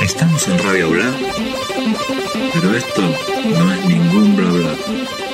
Estamos en Radio Bla, pero esto no es ningún bla bla.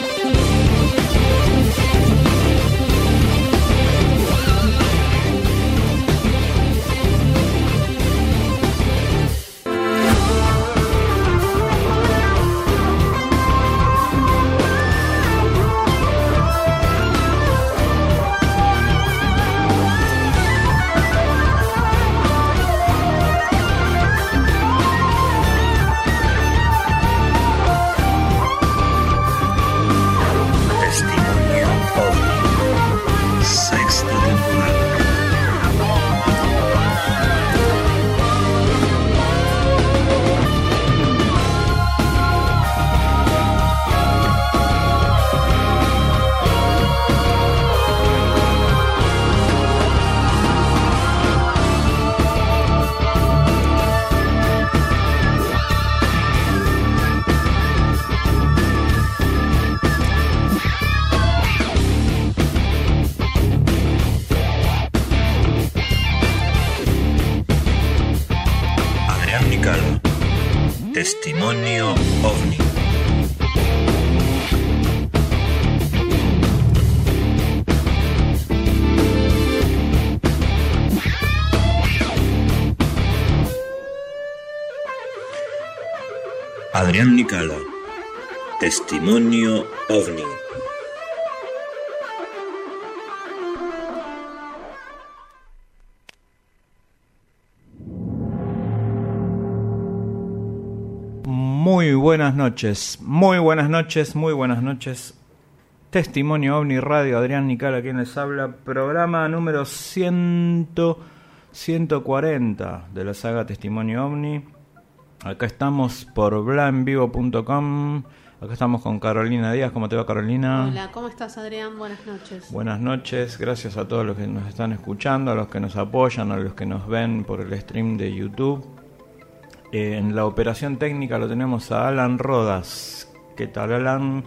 Testimonio OVNI. Adrián Nicalo. Testimonio OVNI. Buenas noches, muy buenas noches, muy buenas noches. Testimonio OVNI Radio, Adrián Nicala quien les habla, programa número 100, 140 de la saga Testimonio OVNI. Acá estamos por blanvivo.com, acá estamos con Carolina Díaz, ¿cómo te va Carolina? Hola, ¿cómo estás Adrián? Buenas noches. Buenas noches, gracias a todos los que nos están escuchando, a los que nos apoyan, a los que nos ven por el stream de YouTube. Eh, en la operación técnica lo tenemos a Alan Rodas. ¿Qué tal, Alan?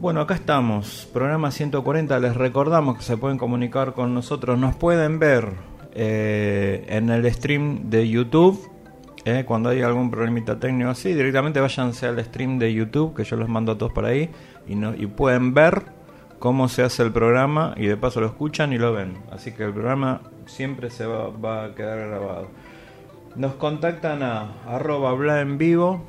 Bueno, acá estamos, programa 140. Les recordamos que se pueden comunicar con nosotros, nos pueden ver eh, en el stream de YouTube. eh, cuando hay algún problemita técnico así, directamente váyanse al stream de YouTube, que yo los mando a todos por ahí, y, pueden ver cómo se hace el programa y de paso lo escuchan y lo ven. Así que el programa siempre se va a quedar grabado. Nos contactan a arroba bla en vivo.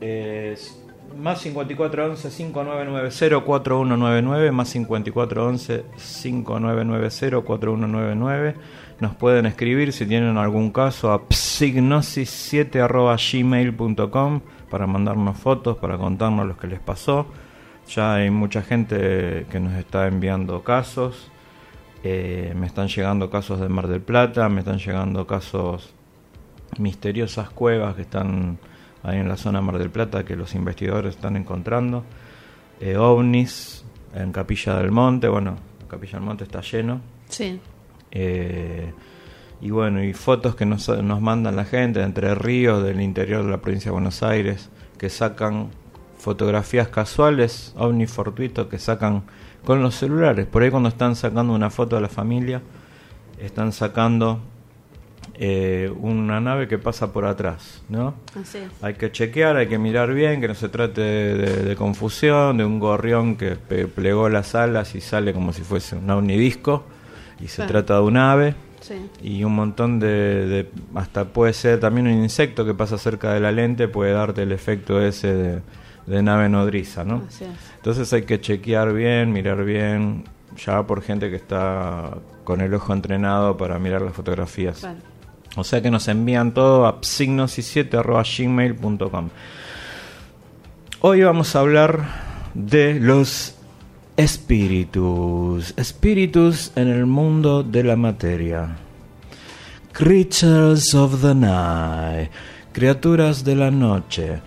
Es más 5411 5990 4199 más 5411 5990 4199 nos pueden escribir si tienen algún caso a psignosis7 arroba gmail.com para mandarnos fotos para contarnos lo que les pasó. Ya hay mucha gente que nos está enviando casos. Eh, me están llegando casos de Mar del Plata me están llegando casos misteriosas cuevas que están ahí en la zona Mar del Plata que los investigadores están encontrando. Eh, ovnis en Capilla del Monte, bueno, Capilla del Monte está lleno. Sí. Eh, y bueno, y fotos que nos, nos mandan la gente de Entre Ríos, del interior de la provincia de Buenos Aires, que sacan fotografías casuales, ovnis fortuitos, que sacan con los celulares. Por ahí cuando están sacando una foto de la familia, están sacando eh, una nave que pasa por atrás, ¿no? Así es. Hay que chequear, hay que mirar bien, que no se trate de, de- de confusión, de un gorrión que pe- plegó las alas y sale como si fuese un ovnidisco Y se trata de un ave Sí. y un montón de, de- Hasta puede ser también un insecto que pasa cerca de la lente, puede darte el efecto ese de, de nave nodriza, ¿no? Así es. Entonces hay que chequear bien, mirar bien, ya por gente que está con el ojo entrenado para mirar las fotografías. Claro. O sea que nos envían todo a psignosis7.gmail.com. Hoy vamos a hablar de los espíritus. Espíritus en el mundo de la materia. Creatures of the night. Criaturas de la noche.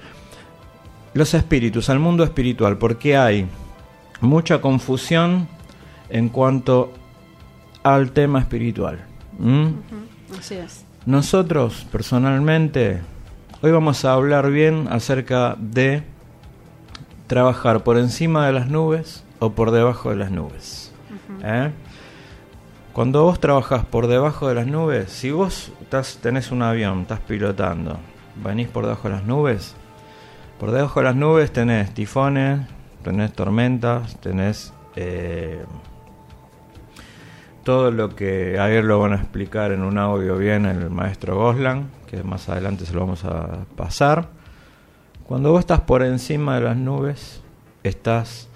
Los espíritus, al mundo espiritual, porque hay mucha confusión en cuanto al tema espiritual. Así es. Nosotros, personalmente, hoy vamos a hablar bien acerca de trabajar por encima de las nubes o por debajo de las nubes. ¿Eh? Cuando vos trabajas por debajo de las nubes, si vos estás, tenés un avión, estás pilotando, venís por debajo de las nubes, por debajo de las nubes tenés tifones, tenés tormentas, tenés eh, todo lo que ayer lo van a explicar en un audio bien el maestro Goslan, que más adelante se lo vamos a pasar. Cuando vos estás por encima de las nubes, estás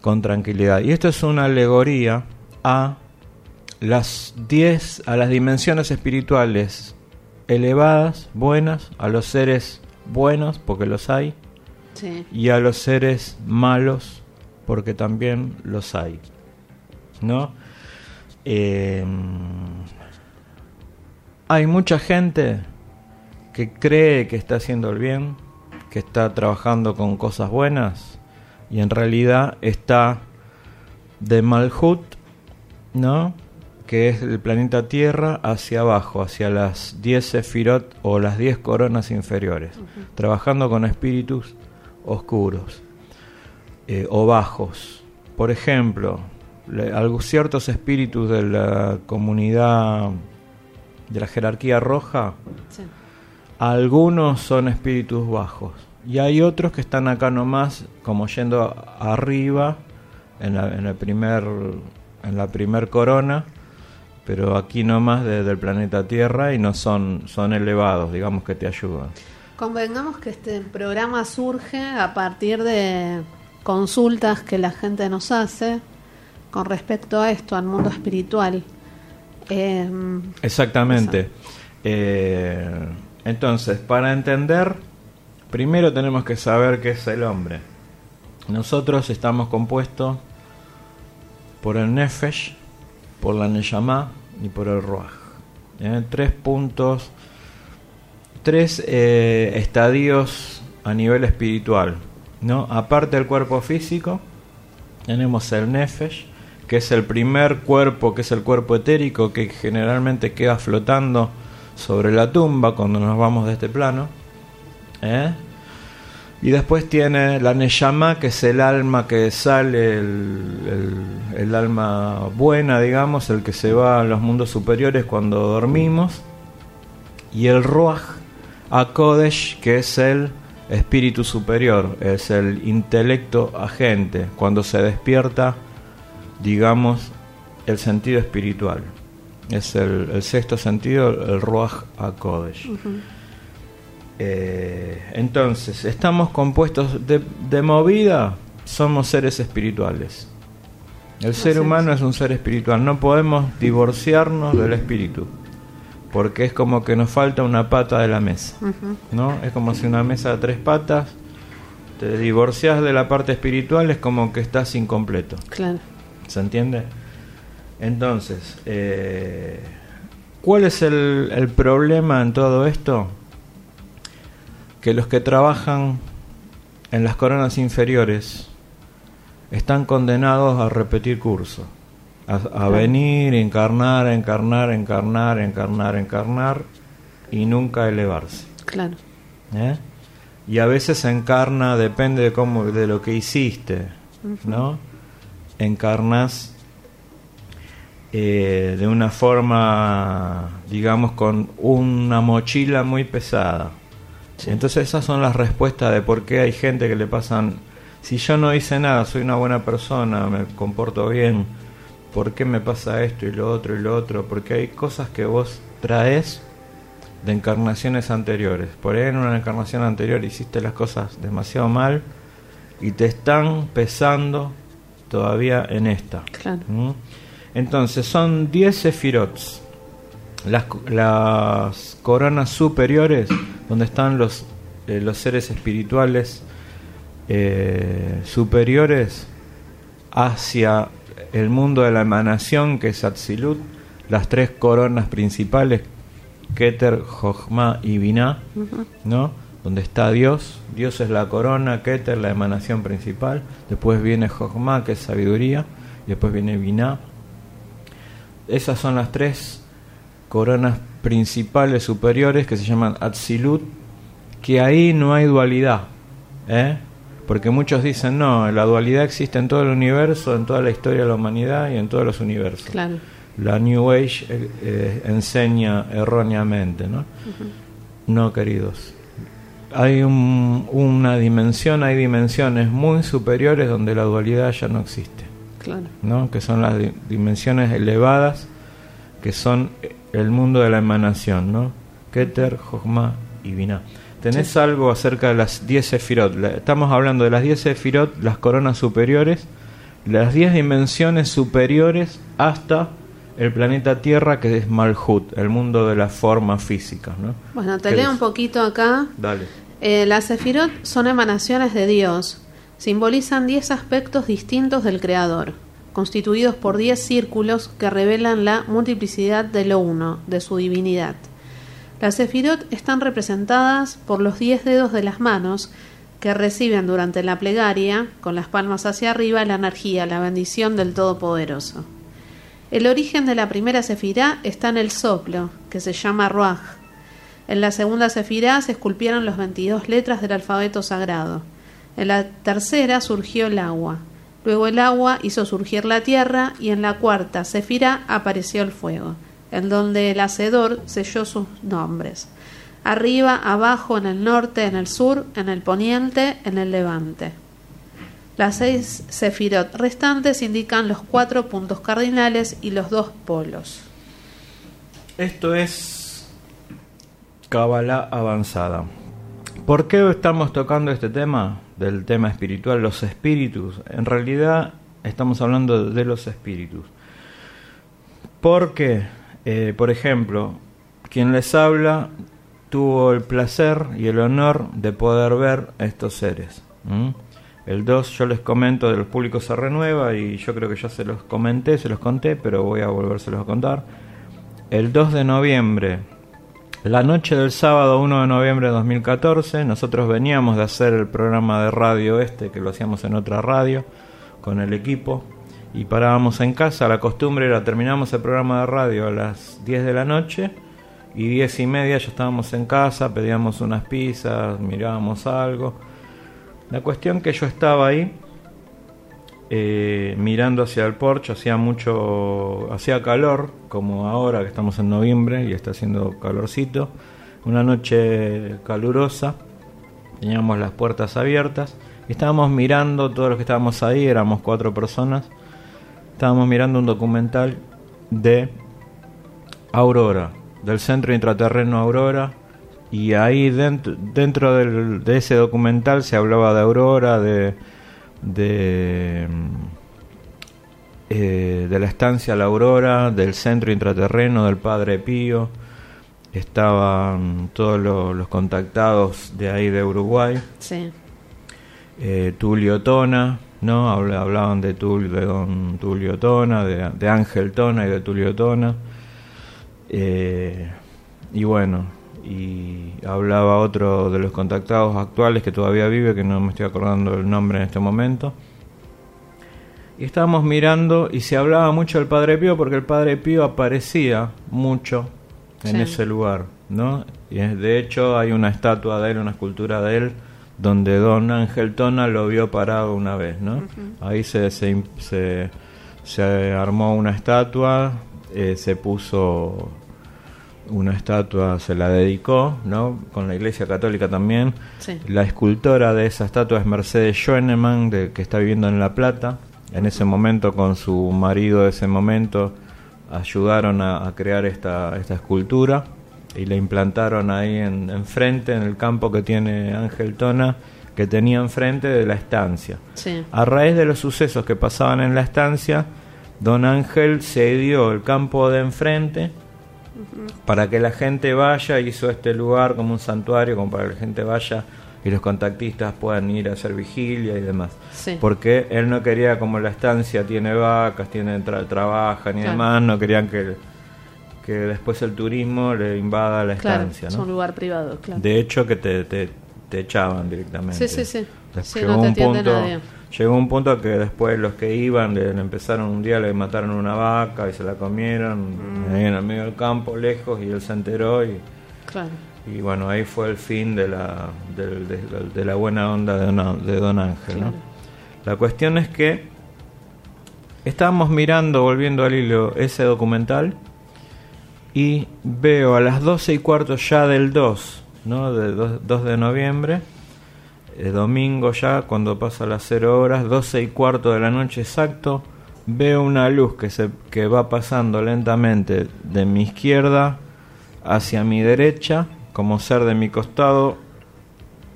con tranquilidad. Y esto es una alegoría a las 10, a las dimensiones espirituales elevadas, buenas, a los seres buenos, porque los hay, Sí. y a los seres malos, porque también los hay. ¿No? Eh, hay mucha gente que cree que está haciendo el bien, que está trabajando con cosas buenas, y en realidad está de Malhut, ¿no? Que es el planeta Tierra hacia abajo, hacia las 10 sefirot o las 10 coronas inferiores, trabajando con espíritus oscuros eh, o bajos. Por ejemplo, algo- ciertos espíritus de la comunidad de la jerarquía roja, Sí. algunos son espíritus bajos y hay otros que están acá nomás como yendo arriba en la, en el primer en la primer corona pero aquí nomás desde el planeta Tierra y no son son elevados digamos que te ayudan Convengamos que este programa surge a partir de consultas que la gente nos hace con respecto a esto, al mundo espiritual. Eh, Exactamente. Eh, entonces, para entender, primero tenemos que saber qué es el hombre. Nosotros estamos compuestos por el Nefesh, por la Neyamá y por el Ruach. ¿eh? Tres puntos, tres eh, estadios a nivel espiritual. ¿no? Aparte del cuerpo físico, tenemos el Nefesh, que es el primer cuerpo, que es el cuerpo etérico, que generalmente queda flotando sobre la tumba cuando nos vamos de este plano. ¿eh? Y después tiene la Neyama, que es el alma que sale, el, el- alma buena, digamos, el que se va a los mundos superiores cuando dormimos. Y el Ruach Akodesh, que es el espíritu superior, es el intelecto agente, cuando se despierta, digamos, el sentido espiritual. Es el, el sexto sentido, el Ruach Akodesh. Eh, entonces, estamos compuestos de, de movida, somos seres espirituales. El ser humano es un ser espiritual, no podemos divorciarnos del espíritu, porque es como que nos falta una pata de la mesa, ¿no? Es como si una mesa de tres patas, te divorcias de la parte espiritual, es como que estás incompleto. claro. ¿Se entiende? Entonces, eh, ¿cuál es el, el problema en todo esto? Que los que trabajan en las coronas inferiores están condenados a repetir curso, a, a venir, encarnar, encarnar, encarnar, encarnar, encarnar y nunca elevarse. Claro. ¿eh? Y a veces encarna, depende de cómo, de lo que hiciste, ¿no? Encarnas eh, de una forma, digamos, con una mochila muy pesada. Entonces esas son las respuestas de por qué hay gente que le pasan, si yo no hice nada, soy una buena persona, me comporto bien, ¿por qué me pasa esto y lo otro y lo otro? Porque hay cosas que vos traes de encarnaciones anteriores. Por ahí en una encarnación anterior hiciste las cosas demasiado mal y te están pesando todavía en esta. Claro. ¿Mm? Entonces son 10 sefirots. Las, las coronas superiores, donde están los, eh, los seres espirituales eh, superiores hacia el mundo de la emanación, que es Atzilut, las tres coronas principales, Keter, Jochma y Binah, ¿no? Donde está Dios, Dios es la corona, Keter la emanación principal, después viene Jochma, que es sabiduría, y después viene Binah. Esas son las tres coronas principales superiores que se llaman Atzilut, que ahí no hay dualidad, ¿eh? Porque muchos dicen, no, la dualidad existe en todo el universo, en toda la historia de la humanidad y en todos los universos. Claro. La New Age eh, eh, enseña erróneamente, ¿no? No, queridos. Hay un- una dimensión, hay dimensiones muy superiores donde la dualidad ya no existe, Claro. ¿no? Que son las di- dimensiones elevadas, que son el mundo de la emanación, ¿no? Keter, Jochma y Binah. ¿Tenés algo acerca de las 10 sefirot? La- Estamos hablando de las 10 sefirot, las coronas superiores, las 10 dimensiones superiores hasta el planeta Tierra, que es Malhut, el mundo de la forma física, ¿no? Bueno, te ¿Qué leo es? un poquito acá. Dale. Eh, las sefirot son emanaciones de Dios. Simbolizan 10 aspectos distintos del Creador, constituidos por 10 círculos que revelan la multiplicidad de lo uno, de su divinidad. Las sefirot están representadas por los 10 dedos de las manos que reciben durante la plegaria, con las palmas hacia arriba, la energía, la bendición del Todopoderoso. El origen de la primera sefirá está en el soplo, que se llama Ruach. En la segunda sefirá se esculpieron las 22 letras del alfabeto sagrado. En la tercera surgió el agua. Luego el agua hizo surgir la tierra y en la cuarta sefirá apareció el fuego, en donde el hacedor selló sus nombres. Arriba, abajo, en el norte, en el sur, en el poniente, en el levante. Las seis sefirot restantes indican los cuatro puntos cardinales y los dos polos. Esto es Kabbalah avanzada. ¿Por qué estamos tocando este tema? Del tema espiritual, los espíritus. En realidad estamos hablando de los espíritus. Porque, eh, por ejemplo, quien les habla tuvo el placer y el honor de poder ver a estos seres. El 2 yo les comento, del público se renueva y yo creo que ya se los comenté, se los conté, pero voy a volvérselos a contar. El 2 de noviembre, la noche del sábado 1 de noviembre de 2014, nosotros veníamos de hacer el programa de radio este, que lo hacíamos en otra radio, con el equipo, y parábamos en casa. La costumbre era terminamos el programa de radio a las 10 de la noche y 10 y media ya estábamos en casa, pedíamos unas pizzas, mirábamos algo. La cuestión que yo estaba ahí eh, mirando hacia el porche, hacía mucho, hacía calor, como ahora que estamos en noviembre y está haciendo calorcito, una noche calurosa, teníamos las puertas abiertas estábamos mirando, todos los que estábamos ahí, éramos cuatro personas, estábamos mirando un documental de Aurora, del Centro Intraterreno Aurora, y ahí dentro, dentro de ese documental se hablaba de Aurora, de, de, eh, de la estancia La Aurora, del Centro Intraterreno del Padre Pío, estaban todos los, los contactados de ahí de Uruguay, Sí. eh, Tulio Tona, ¿no? Habla- Hablaban de, Tul- de don Tulio Tona, de, de Ángel Tona y de Tulio Tona. Eh, y bueno, y hablaba otro de los contactados actuales que todavía vive, que no me estoy acordando el nombre en este momento. Y estábamos mirando y se hablaba mucho del Padre Pío porque el Padre Pío aparecía mucho en Sí. ese lugar, ¿no? Y es- de hecho hay una estatua de él, una escultura de él, donde Don Ángel Tona lo vio parado una vez, ¿no? Ahí se, se, se armó una estatua, eh, se puso una estatua, se la dedicó, ¿no? Con la Iglesia Católica también. Sí. La escultora de esa estatua es Mercedes Schoenemann, de, que está viviendo en La Plata, en ese momento con su marido de ese momento ayudaron a, a crear esta, esta escultura y la implantaron ahí en, enfrente, en el campo que tiene Ángel Tona, que tenía enfrente de la estancia. Sí. A raíz de los sucesos que pasaban en la estancia, don Ángel cedió el campo de enfrente para que la gente vaya, hizo este lugar como un santuario, como para que la gente vaya y los contactistas puedan ir a hacer vigilia y demás. Sí. Porque él no quería, como la estancia tiene vacas, tiene tra- trabajan y Claro. demás, no querían que, que después el turismo le invada la Claro, estancia. es un lugar privado, claro. De hecho, que te, te, te echaban directamente. Sí, sí, sí. Sí, no te un punto, nadie. Llegó un punto que después los que iban le, le empezaron un día, le mataron una vaca y se la comieron Mm. ahí en el medio del campo, lejos, y él se enteró y, Claro. y bueno, ahí fue el fin de la, del- de, de la buena onda de Don, de don Ángel. ¿no? La cuestión es que estábamos mirando, volviendo al hilo, ese documental y veo a las 12 y cuarto ya del 2, ¿no? De 2, 2 de noviembre, eh, domingo ya, cuando pasa las 0 horas, 12 y cuarto de la noche exacto, veo una luz que, se, que va pasando lentamente de mi izquierda hacia mi derecha, como ser de mi costado,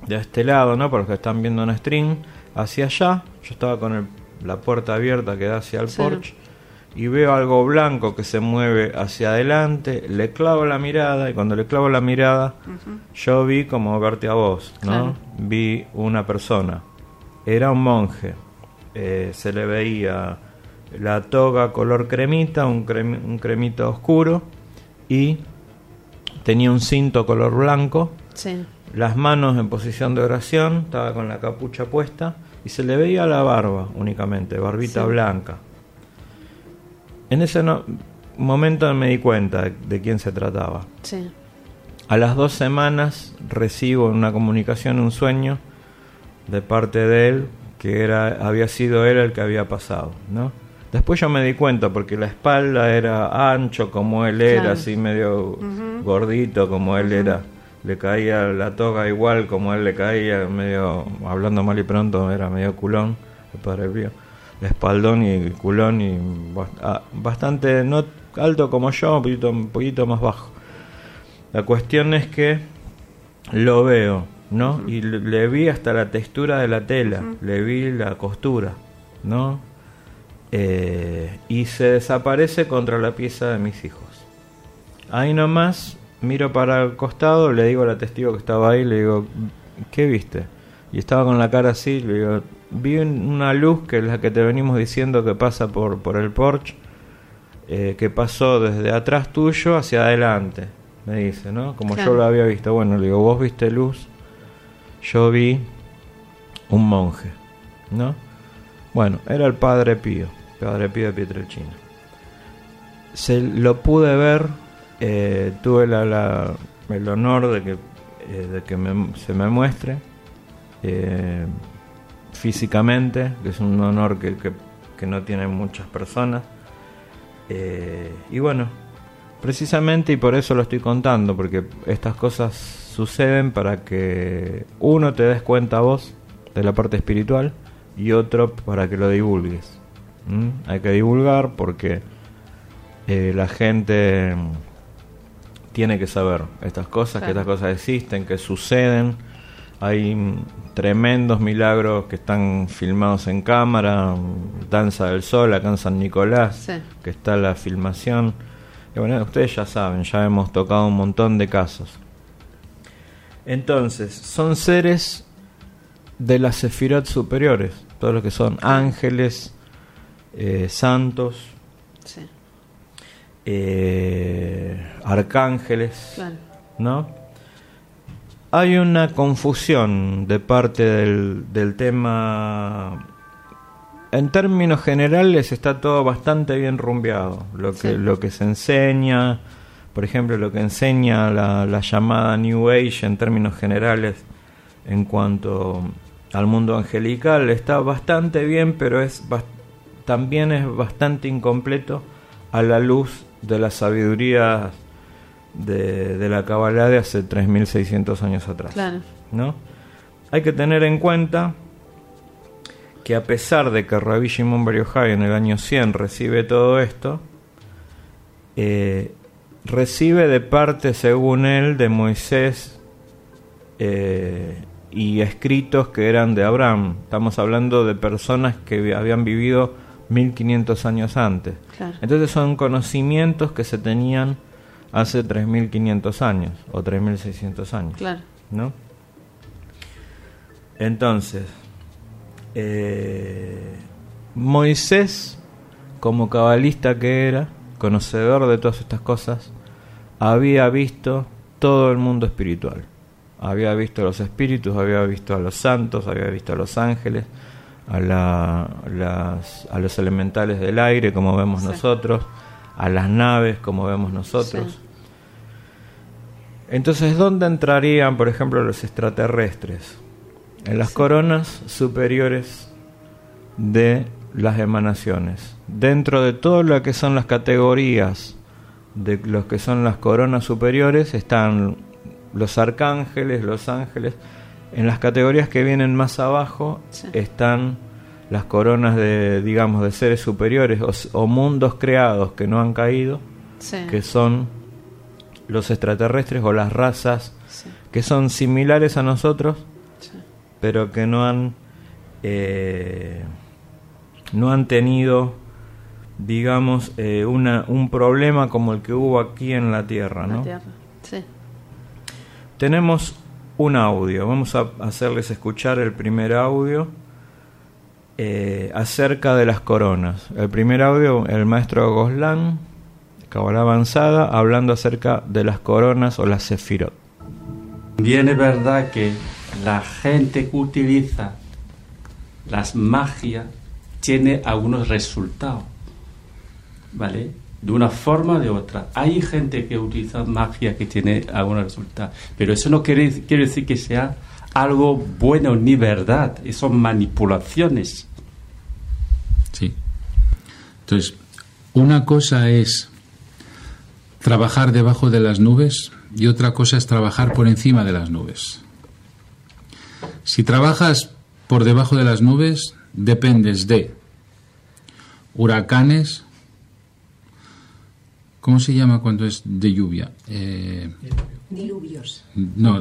de este lado, ¿no? Para los que están viendo en stream, hacia allá. Yo estaba con el- la puerta abierta que da hacia el Sí. porche y veo algo blanco que se mueve hacia adelante, le clavo la mirada y cuando le clavo la mirada yo vi como verte a vos, ¿no? Claro. Vi una persona, era un monje, eh, se le veía la toga color cremita, un, crem- un cremita oscuro y tenía un cinto color blanco Sí. las manos en posición de oración, estaba con la capucha puesta y se le veía la barba únicamente, barbita Sí. blanca. En ese no- momento me di cuenta de, quién se trataba. Sí. A las dos semanas recibo una comunicación, un sueño de parte de él que era había sido él el que había pasado, ¿no? Después yo me di cuenta porque la espalda era ancho como él era, Claro. así medio gordito como él era. Le caía la toga igual como él le caía, medio hablando mal y pronto era medio culón, el padre Pío. Espaldón y culón y bast- bastante no alto como yo, un poquito, un poquito más bajo. La cuestión es que lo veo, ¿no? Y le, le vi hasta la textura de la tela, le vi la costura, ¿no? Eh, y se desaparece contra la pieza de mis hijos. Ahí nomás miro para el costado, le digo a la testigo que estaba ahí, le digo, ¿qué viste? Y estaba con la cara así, le digo, vi un- una luz que es la que te venimos diciendo que pasa por, por el porche, eh, que pasó desde atrás tuyo hacia adelante, me dice, ¿no? Como Claro. yo lo había visto. Bueno, le digo, vos viste luz, yo vi un monje, ¿no? Bueno, era el Padre Pío, Padre Pío de Pietrelcina. Se lo pude ver, eh, tuve la, la- el honor de que, eh, de que me- se me muestre eh, físicamente, que es un honor que, que- que no tienen muchas personas. Eh, y bueno, precisamente y por eso lo estoy contando, porque estas cosas suceden para que uno te des cuenta vos de la parte espiritual y otro para que lo divulgues. ¿Mm? Hay que divulgar porque eh, la gente tiene que saber estas cosas, que estas cosas existen, que suceden. Hay tremendos milagros que están filmados en cámara, Danza del Sol acá en San Nicolás, Sí. que está la filmación. Y bueno, ustedes ya saben, ya hemos tocado un montón de casos. Entonces, son seres de las sefirot superiores, todos los que son ángeles, eh, santos, Sí. eh, arcángeles, Claro. ¿no? Hay una confusión de parte del, del tema. En términos generales está todo bastante bien rumbeado. Lo que, Sí. lo que se enseña, por ejemplo, lo que enseña la, la llamada New Age en términos generales en cuanto al mundo angelical está bastante bien, pero es también es bastante incompleto a la luz de la sabiduría de, de la Kabbalah de hace 3.600 años atrás. Claro. ¿no? Hay que tener en cuenta que a pesar de que Rabbi Shimon Bar en el año 100 recibe todo esto, eh, recibe de parte, según él, de Moisés eh, y escritos que eran de Abraham. Estamos hablando de personas que habían vivido 1500 años antes. Claro. Entonces son conocimientos que se tenían hace 3500 años o 3600 años. Claro. ¿no? Entonces, eh, Moisés, como cabalista que era, conocedor de todas estas cosas, había visto todo el mundo espiritual. Había visto a los espíritus, había visto a los santos, había visto a los ángeles, a, la- las- a los elementales del aire, como vemos Sí. nosotros, a las naves, como vemos nosotros. Sí. Entonces, ¿dónde entrarían, por ejemplo, los extraterrestres? En las coronas superiores de las emanaciones. Dentro de todo lo que son las categorías de los que son las coronas superiores están los arcángeles, los ángeles. En las categorías que vienen más abajo Sí. están las coronas de, digamos, de seres superiores o, mundos creados que no han caído, Sí. que son los extraterrestres o las razas Sí. que son similares a nosotros, Sí. pero que no han eh, no han tenido digamos eh, una, un problema como el que hubo aquí en la Tierra, La ¿no? Tierra. Sí. Tenemos un audio, vamos a hacerles escuchar el primer audio eh, acerca de las coronas. El primer audio, el maestro Goslan, Kabbalah avanzada, hablando acerca de las coronas o las sefirot. Bien es verdad que la gente que utiliza las magias tiene algunos resultados, ¿vale? De una forma o de otra. Hay gente que utiliza magia que tiene algunos resultados, pero eso no quiere, quiere decir que sea algo bueno ni verdad, son manipulaciones. Sí. Entonces, una cosa es trabajar debajo de las nubes y otra cosa es trabajar por encima de las nubes. Si trabajas por debajo de las nubes, dependes de huracanes. ¿Cómo se llama cuando es de lluvia? Eh, Diluvios. no,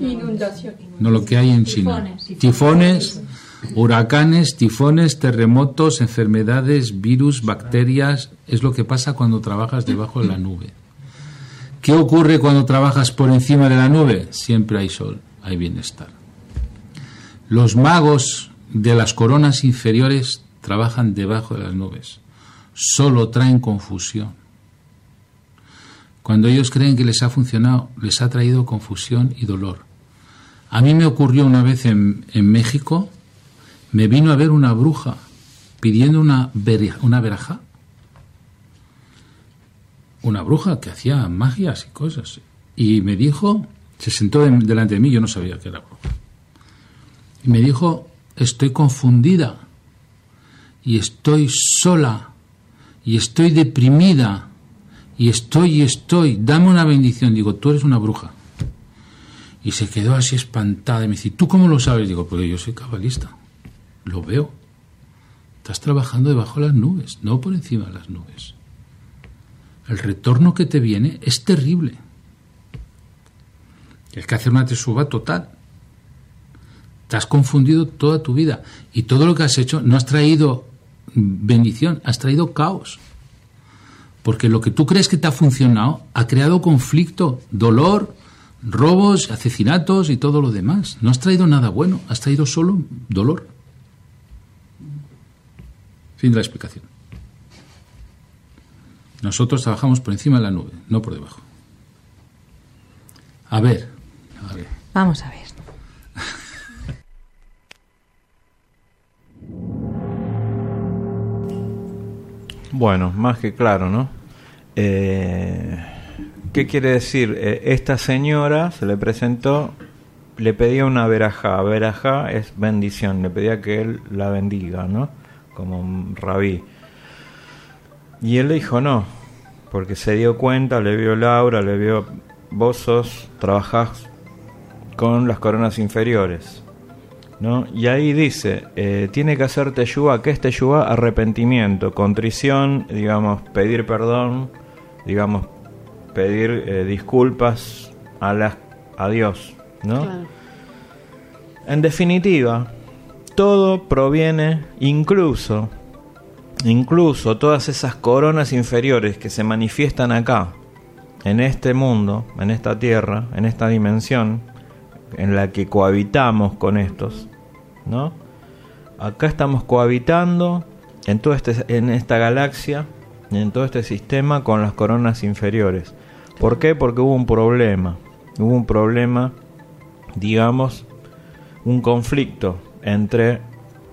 Inundación. no lo que hay en China. Tifones, huracanes, tifones, terremotos, enfermedades, virus, bacterias, es lo que pasa cuando trabajas debajo de la nube. ¿Qué ocurre cuando trabajas por encima de la nube? Siempre hay sol, hay bienestar. Los magos de las coronas inferiores trabajan debajo de las nubes. Solo traen confusión. Cuando ellos creen que les ha funcionado, les ha traído confusión y dolor. A mí me ocurrió una vez en, en México, me vino a ver una bruja pidiendo una, veri- una verajá. Una bruja que hacía magias y cosas. Y me dijo, se sentó de- delante de mí, yo no sabía que era bruja. Y me dijo, estoy confundida y estoy sola y estoy deprimida y estoy y estoy, dame una bendición. Digo, tú eres una bruja. Y se quedó así espantada y me dice, ¿tú cómo lo sabes? Digo, porque yo soy cabalista, lo veo. Estás trabajando debajo de las nubes, no por encima de las nubes. El retorno que te viene es terrible. Tienes que hacer una tesuba total. Te has confundido toda tu vida y todo lo que has hecho no has traído bendición, has traído caos. Porque lo que tú crees que te ha funcionado ha creado conflicto, dolor, robos, asesinatos y todo lo demás. No has traído nada bueno, has traído solo dolor. Fin de la explicación. Nosotros trabajamos por encima de la nube, no por debajo. A ver, a ver. Vamos a ver. Bueno, más que claro, ¿no? Eh, ¿Qué quiere decir? Eh, esta señora se le presentó, le pedía una verajá. Verajá es bendición, le pedía que él la bendiga, ¿no? Como un rabí. Y él le dijo no, porque se dio cuenta, le vio Laura, le vio, vos sos, trabajás con las coronas inferiores. ¿no? Y ahí dice, eh, tiene que hacer teyuá, ¿qué es teyuá? Arrepentimiento, contrición, digamos, pedir perdón, digamos, pedir eh, disculpas a, las, a Dios, ¿no? Claro. En definitiva, todo proviene, incluso, incluso todas esas coronas inferiores que se manifiestan acá, en este mundo, en esta tierra, en esta dimensión, en la que cohabitamos con estos, ¿no? Acá estamos cohabitando en, todo este, en esta galaxia, en todo este sistema con las coronas inferiores. ¿Por qué? Porque hubo un problema. Hubo un problema, digamos, un conflicto entre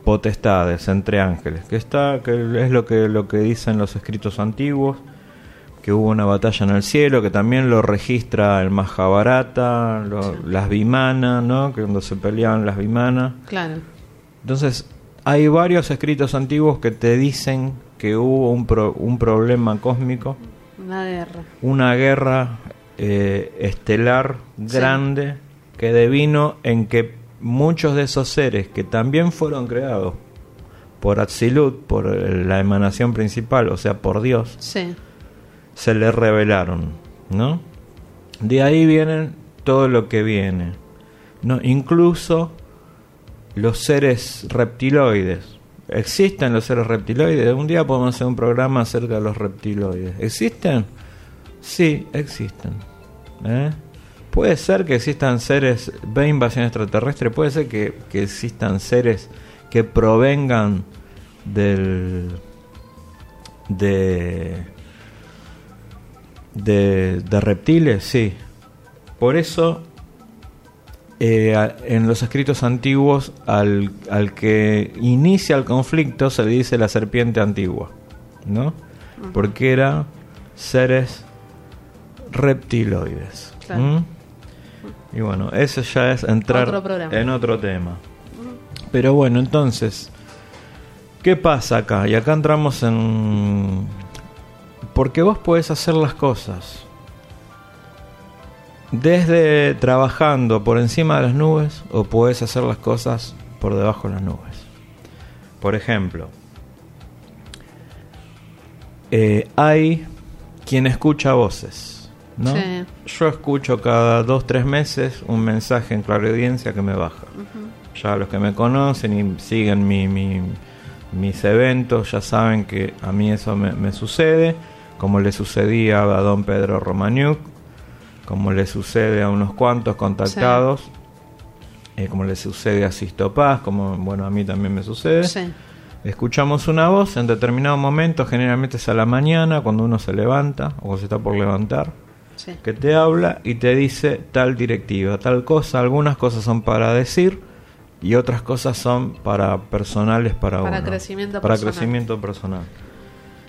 potestades, entre ángeles, que está, que es lo que lo que dicen los escritos antiguos, que hubo una batalla en el cielo, que también lo registra el Mahabharata, lo- las Vimanas, ¿no? Que cuando se peleaban las Vimanas. Claro. Entonces, hay varios escritos antiguos que te dicen que hubo un, pro- un problema cósmico, Una guerra. una guerra eh, estelar Sí. grande que devino en que muchos de esos seres que también fueron creados por Atzilut, por eh, la emanación principal, o sea, por Dios, Sí. se le revelaron, ¿no? De ahí vienen todo lo que viene, ¿no? Incluso los seres reptiloides. ¿Existen los seres reptiloides? Un día podemos hacer un programa acerca de los reptiloides. ¿Existen? Sí, existen. ¿eh? Puede ser que existan seres, ve invasión extraterrestre, puede ser que, que existan seres que provengan del de de, de reptiles, sí. Por eso, eh, en los escritos antiguos, al, al que inicia el conflicto se le dice la serpiente antigua, ¿no? Porque era seres reptiloides. Claro. Y bueno, eso ya es entrar Otro en otro tema. Pero bueno, entonces, ¿qué pasa acá? Y acá entramos en... Porque vos podés hacer las cosas. Desde trabajando por encima de las nubes o podés hacer las cosas por debajo de las nubes. Por ejemplo, eh, hay quien escucha voces, ¿no? Sí. Yo escucho cada dos, tres meses un mensaje en clariaudiencia que me baja. Ya los que me conocen y siguen mi, mi- mis eventos ya saben que a mí eso me, me sucede, como le sucedía a don Pedro Romaniuk, como le sucede a unos cuantos contactados, eh, como le sucede a Sisto Paz, como bueno a mí también me sucede. Sí. Escuchamos una voz en determinado momento, generalmente es a la mañana, cuando uno se levanta o se está por levantar, Sí. que te habla y te dice tal directiva, tal cosa. Algunas cosas son para decir y otras cosas son para personales para, Para uno. crecimiento para personal. crecimiento personal.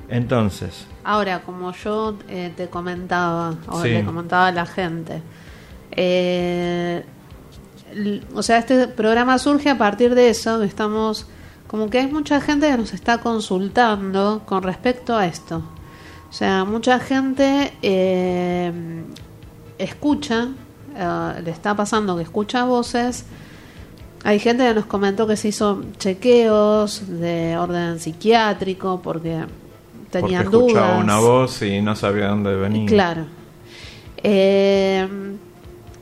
Entonces, Ahora, como yo eh, te comentaba, o Sí. le comentaba a la gente, eh, o sea, este programa surge a partir de eso, estamos, como que hay mucha gente que nos está consultando con respecto a esto. O sea, mucha gente eh, escucha, eh, le está pasando que escucha voces. Hay gente que nos comentó que se hizo chequeos de orden psiquiátrico porque tenían porque escuchaba una voz y no sabía dónde venía. Claro. Eh,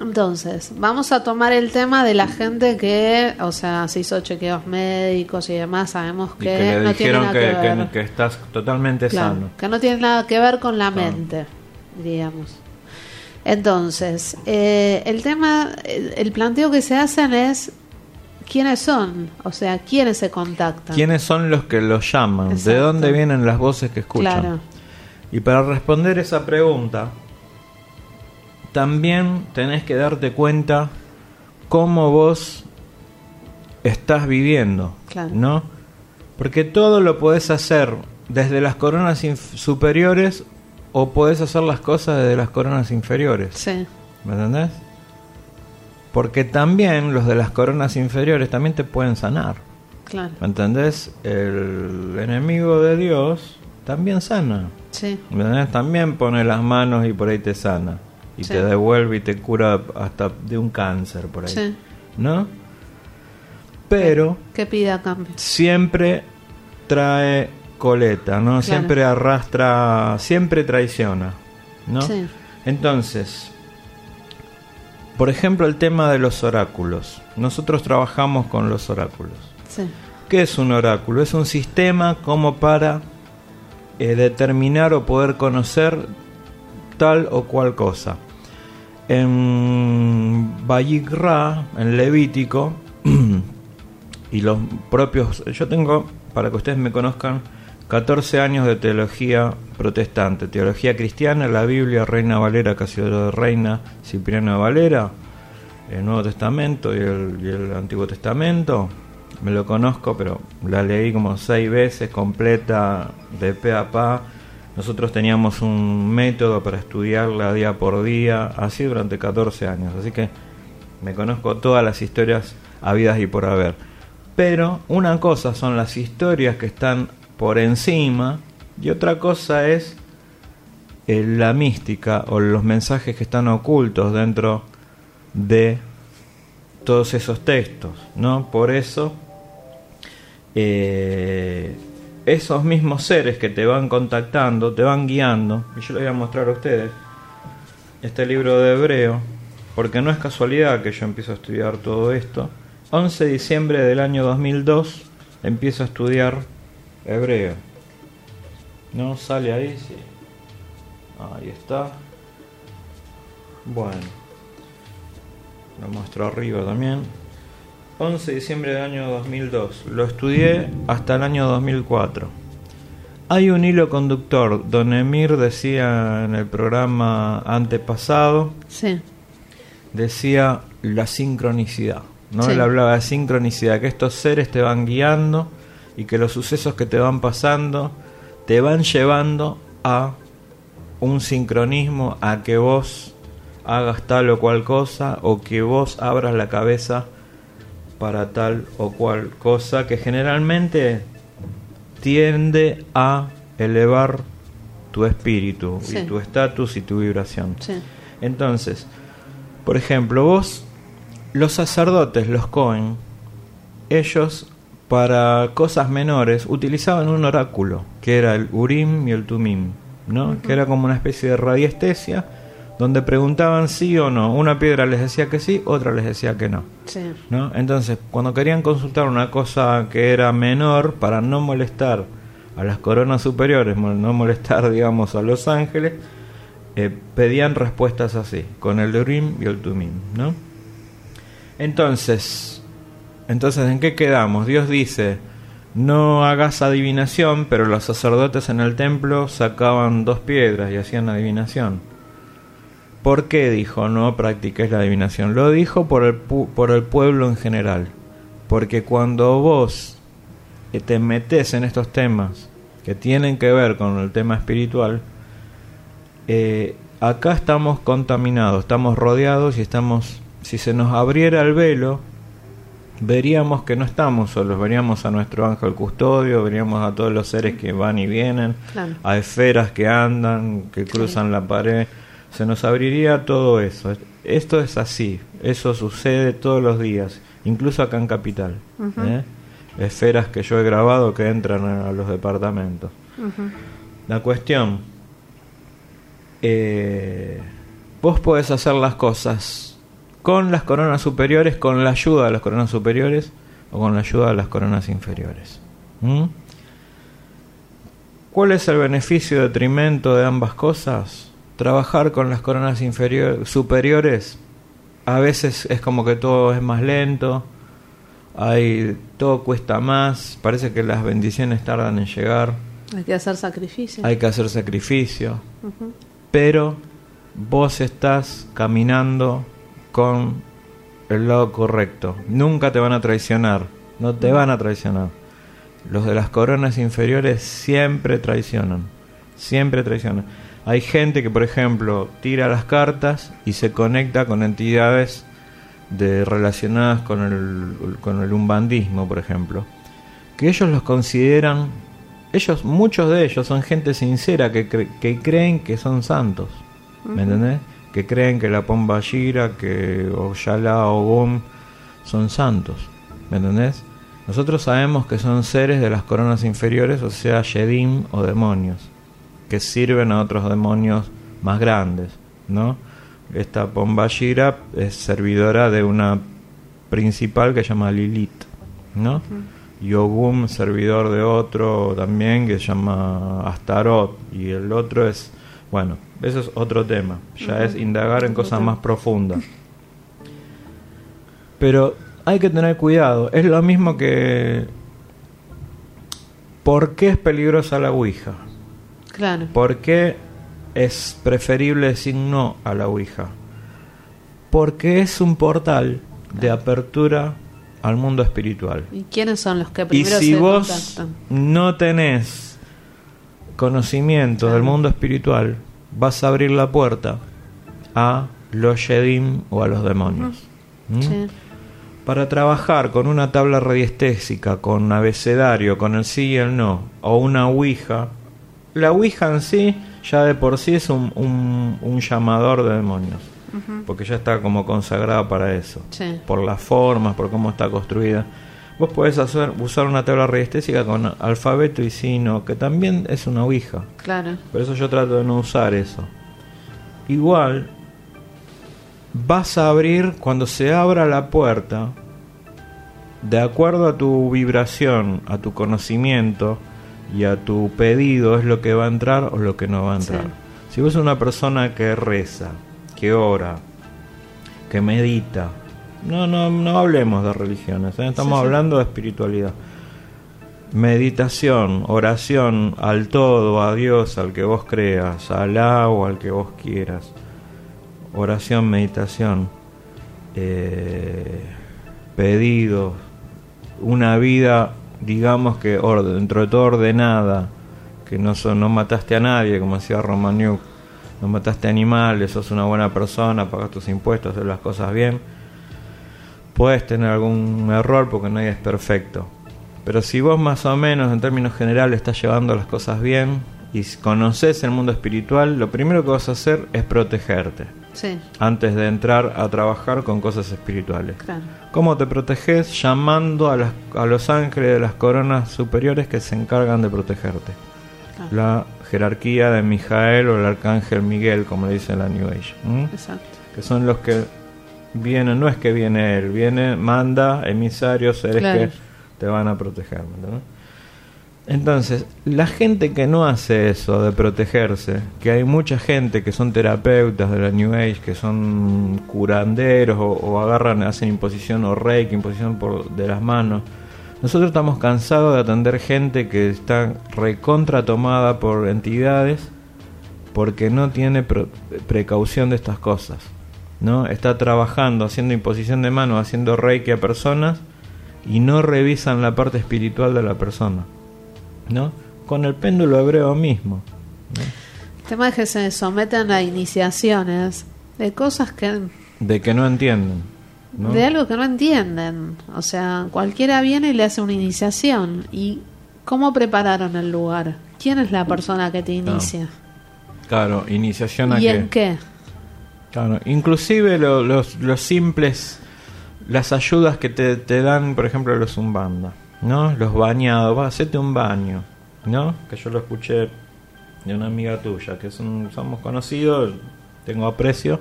entonces, vamos a tomar el tema de la gente que, o sea, se hizo chequeos médicos y demás. Sabemos Y que, que le no tiene dijeron nada que, que, ver. que- que estás totalmente Claro, sano. que no tiene nada que ver con la Claro. mente, digamos. Entonces, eh, el tema, el, el planteo que se hacen es quiénes son, o sea, quiénes se contactan. ¿Quiénes son los que los llaman? ¿De dónde vienen las voces que escuchan? Claro, Y para responder esa pregunta, también tenés que darte cuenta cómo vos estás viviendo, Claro. ¿no? Porque todo lo podés hacer desde las coronas superiores o podés hacer las cosas desde las coronas inferiores, sí, ¿me entendés? Porque también los de las coronas inferiores también te pueden sanar. claro, ¿Me entendés? El enemigo de Dios también sana. sí, ¿Me entendés? También pone las manos y por ahí te sana. Y Sí. te devuelve y te cura hasta de un cáncer por ahí. sí, ¿No? pero ¿Qué pide a cambio? siempre trae coleta, ¿no? Siempre arrastra, siempre traiciona, ¿no? Sí. Entonces, por ejemplo, el tema de los oráculos. Nosotros trabajamos con los oráculos. Sí. ¿Qué es un oráculo? Es un sistema como para eh, determinar o poder conocer tal o cual cosa. En Vayikra, en Levítico, y los propios... Yo tengo, para que ustedes me conozcan, 14 años de teología protestante, teología cristiana, la Biblia, Reina Valera, Casiodoro de Reina, Cipriano de Valera, el Nuevo Testamento y el, y el Antiguo Testamento. Me lo conozco, pero la leí como seis veces completa, de pe a pa. Nosotros teníamos un método para estudiarla día por día, así durante 14 años. Así que me conozco todas las historias habidas y por haber. Pero una cosa son las historias que están por encima y otra cosa es eh, la mística o los mensajes que están ocultos dentro de todos esos textos, ¿no? Por eso eh, esos mismos seres que te van contactando, te van guiando, y yo les voy a mostrar a ustedes este libro de Hebreo, porque no es casualidad que yo empiezo a estudiar todo esto. 11 de diciembre del año 2002 empiezo a estudiar Hebreo. ¿No sale ahí? Sí. Ahí está. Bueno. Lo muestro arriba también. 11 de diciembre del año 2002. Lo estudié hasta el año 2004. Hay un hilo conductor. Don Emir decía en el programa antepasado, Sí. decía la sincronicidad. ¿no? Sí. Él hablaba de sincronicidad, que estos seres te van guiando y que los sucesos que te van pasando te van llevando a un sincronismo, a que vos hagas tal o cual cosa o que vos abras la cabeza para tal o cual cosa que generalmente tiende a elevar tu espíritu Sí. y tu estatus y tu vibración. Sí. Entonces, por ejemplo, vos, los sacerdotes, los Cohen, ellos para cosas menores utilizaban un oráculo, que era el Urim y el Tumim, ¿no? Que era como una especie de radiestesia, donde preguntaban sí o no. Una piedra les decía que sí, otra les decía que no. Sí. ¿no? Entonces, cuando querían consultar una cosa que era menor, para no molestar a las coronas superiores, no molestar, digamos, a los ángeles, eh, pedían respuestas así, con el Urim y el Tumim, ¿no? Entonces, entonces, ¿en qué quedamos? Dios dice, no hagas adivinación, pero los sacerdotes en el templo sacaban dos piedras y hacían adivinación. ¿Por qué dijo no practiques la adivinación? Lo dijo por el, pu- por el pueblo en general. Porque cuando vos eh, te metes en estos temas que tienen que ver con el tema espiritual, eh, acá estamos contaminados, estamos rodeados y estamos, si se nos abriera el velo, veríamos que no estamos solos, veríamos a nuestro ángel custodio, veríamos a todos los seres que van y vienen, Claro. a esferas que andan, que cruzan la pared, se nos abriría todo eso. Esto es así, eso sucede todos los días, incluso acá en Capital. ¿eh? Esferas que yo he grabado que entran a, los departamentos. La cuestión, eh, vos podés hacer las cosas con las coronas superiores, con la ayuda de las coronas superiores o con la ayuda de las coronas inferiores. ¿Mm? ¿Cuál es el beneficio detrimento de ambas cosas? Trabajar con las coronas inferior- superiores a veces es como que todo es más lento, hay, todo cuesta más, parece que las bendiciones tardan en llegar, Hay que hacer sacrificios. hay que hacer sacrificio, pero vos estás caminando con el lado correcto. Nunca te van a traicionar, no te van a traicionar. Los de las coronas inferiores siempre traicionan, siempre traicionan. Hay gente que, por ejemplo, tira las cartas y se conecta con entidades de, relacionadas con el, con el umbandismo, por ejemplo, que ellos los consideran, ellos, muchos de ellos son gente sincera que, cre- que creen que son santos, ¿me entendés? Que creen que la Pomba Gira, que Oyala o Gom son santos. ¿Me entendés? Nosotros sabemos que son seres de las coronas inferiores, o sea, Shedim o demonios, que sirven a otros demonios más grandes, ¿no? Esta Pombashira es servidora de una principal que se llama Lilith, ¿no? Y Ogum, servidor de otro también que se llama Astaroth, y el otro es, bueno, eso es otro tema, ya es indagar en cosas más profundas. Pero hay que tener cuidado, es lo mismo que... ¿Por qué es peligrosa la Ouija? Claro. ¿Por qué es preferible decir no a la Ouija? Porque es un portal de apertura al mundo espiritual. ¿Y quiénes son los que Y primero si se vos contactan? no tenés conocimiento del mundo espiritual, vas a abrir la puerta a los Shedim o a los demonios. ¿Mm? Sí. Para trabajar con una tabla radiestésica, con abecedario, con el sí y el no, o una Ouija, la Ouija en sí ya de por sí es un, un- un llamador de demonios, porque ya está como consagrada para eso, Sí. por las formas, por cómo está construida. Vos podés hacer, usar una tabla radiestésica con alfabeto y signo, que también es una Ouija. Claro. Por eso yo trato de no usar eso. Igual, vas a abrir cuando se abra la puerta, de acuerdo a tu vibración, a tu conocimiento y a tu pedido, es lo que va a entrar o lo que no va a entrar. Sí. Si vos sos una persona que reza, que ora, que medita, no, no, no hablemos de religiones, ¿eh? estamos Sí, sí. hablando de espiritualidad meditación, oración al todo, a Dios, al que vos creas, a Alá o al que vos quieras. Oración, meditación, eh, pedidos, una vida, digamos que dentro de todo ordenada, que no, son, no mataste a nadie, como decía Romaniuk, no mataste animales, sos una buena persona, pagas tus impuestos, haces las cosas bien. Puedes tener algún error porque nadie es perfecto. Pero si vos más o menos en términos generales estás llevando las cosas bien y conoces el mundo espiritual, lo primero que vas a hacer es protegerte Sí. antes de entrar a trabajar con cosas espirituales. Claro. ¿Cómo te proteges? Llamando a, las- a los ángeles de las coronas superiores que se encargan de protegerte. Claro. La jerarquía de Mijael o el arcángel Miguel, como le dice la New Age. que son los que vienen, no es que viene él, viene, manda emisarios, seres Claro. que te van a proteger. ¿me entendés? Entonces, la gente que no hace eso de protegerse, que hay mucha gente que son terapeutas de la New Age, que son curanderos o, agarran, hacen imposición o reiki, imposición por, de las manos. Nosotros estamos cansados de atender gente que está recontra tomada por entidades porque no tiene precaución de estas cosas. ¿no? Está trabajando, haciendo imposición de mano, haciendo reiki a personas y no revisan la parte espiritual de la persona. ¿No? Con el péndulo hebreo mismo. El tema es que se someten a iniciaciones de cosas que. De que no entienden. ¿no? de algo que no entienden. O sea, cualquiera viene y le hace una iniciación. ¿Y cómo prepararon el lugar? ¿Quién es la persona que te inicia? Claro, iniciación a ¿Y qué? en qué? Claro, inclusive lo- los, los simples, las ayudas que te, te dan, por ejemplo, los Umbanda, ¿no? Los bañados, va, hacete un baño, ¿no? Que yo lo escuché de una amiga tuya, que es un- somos conocidos, tengo aprecio,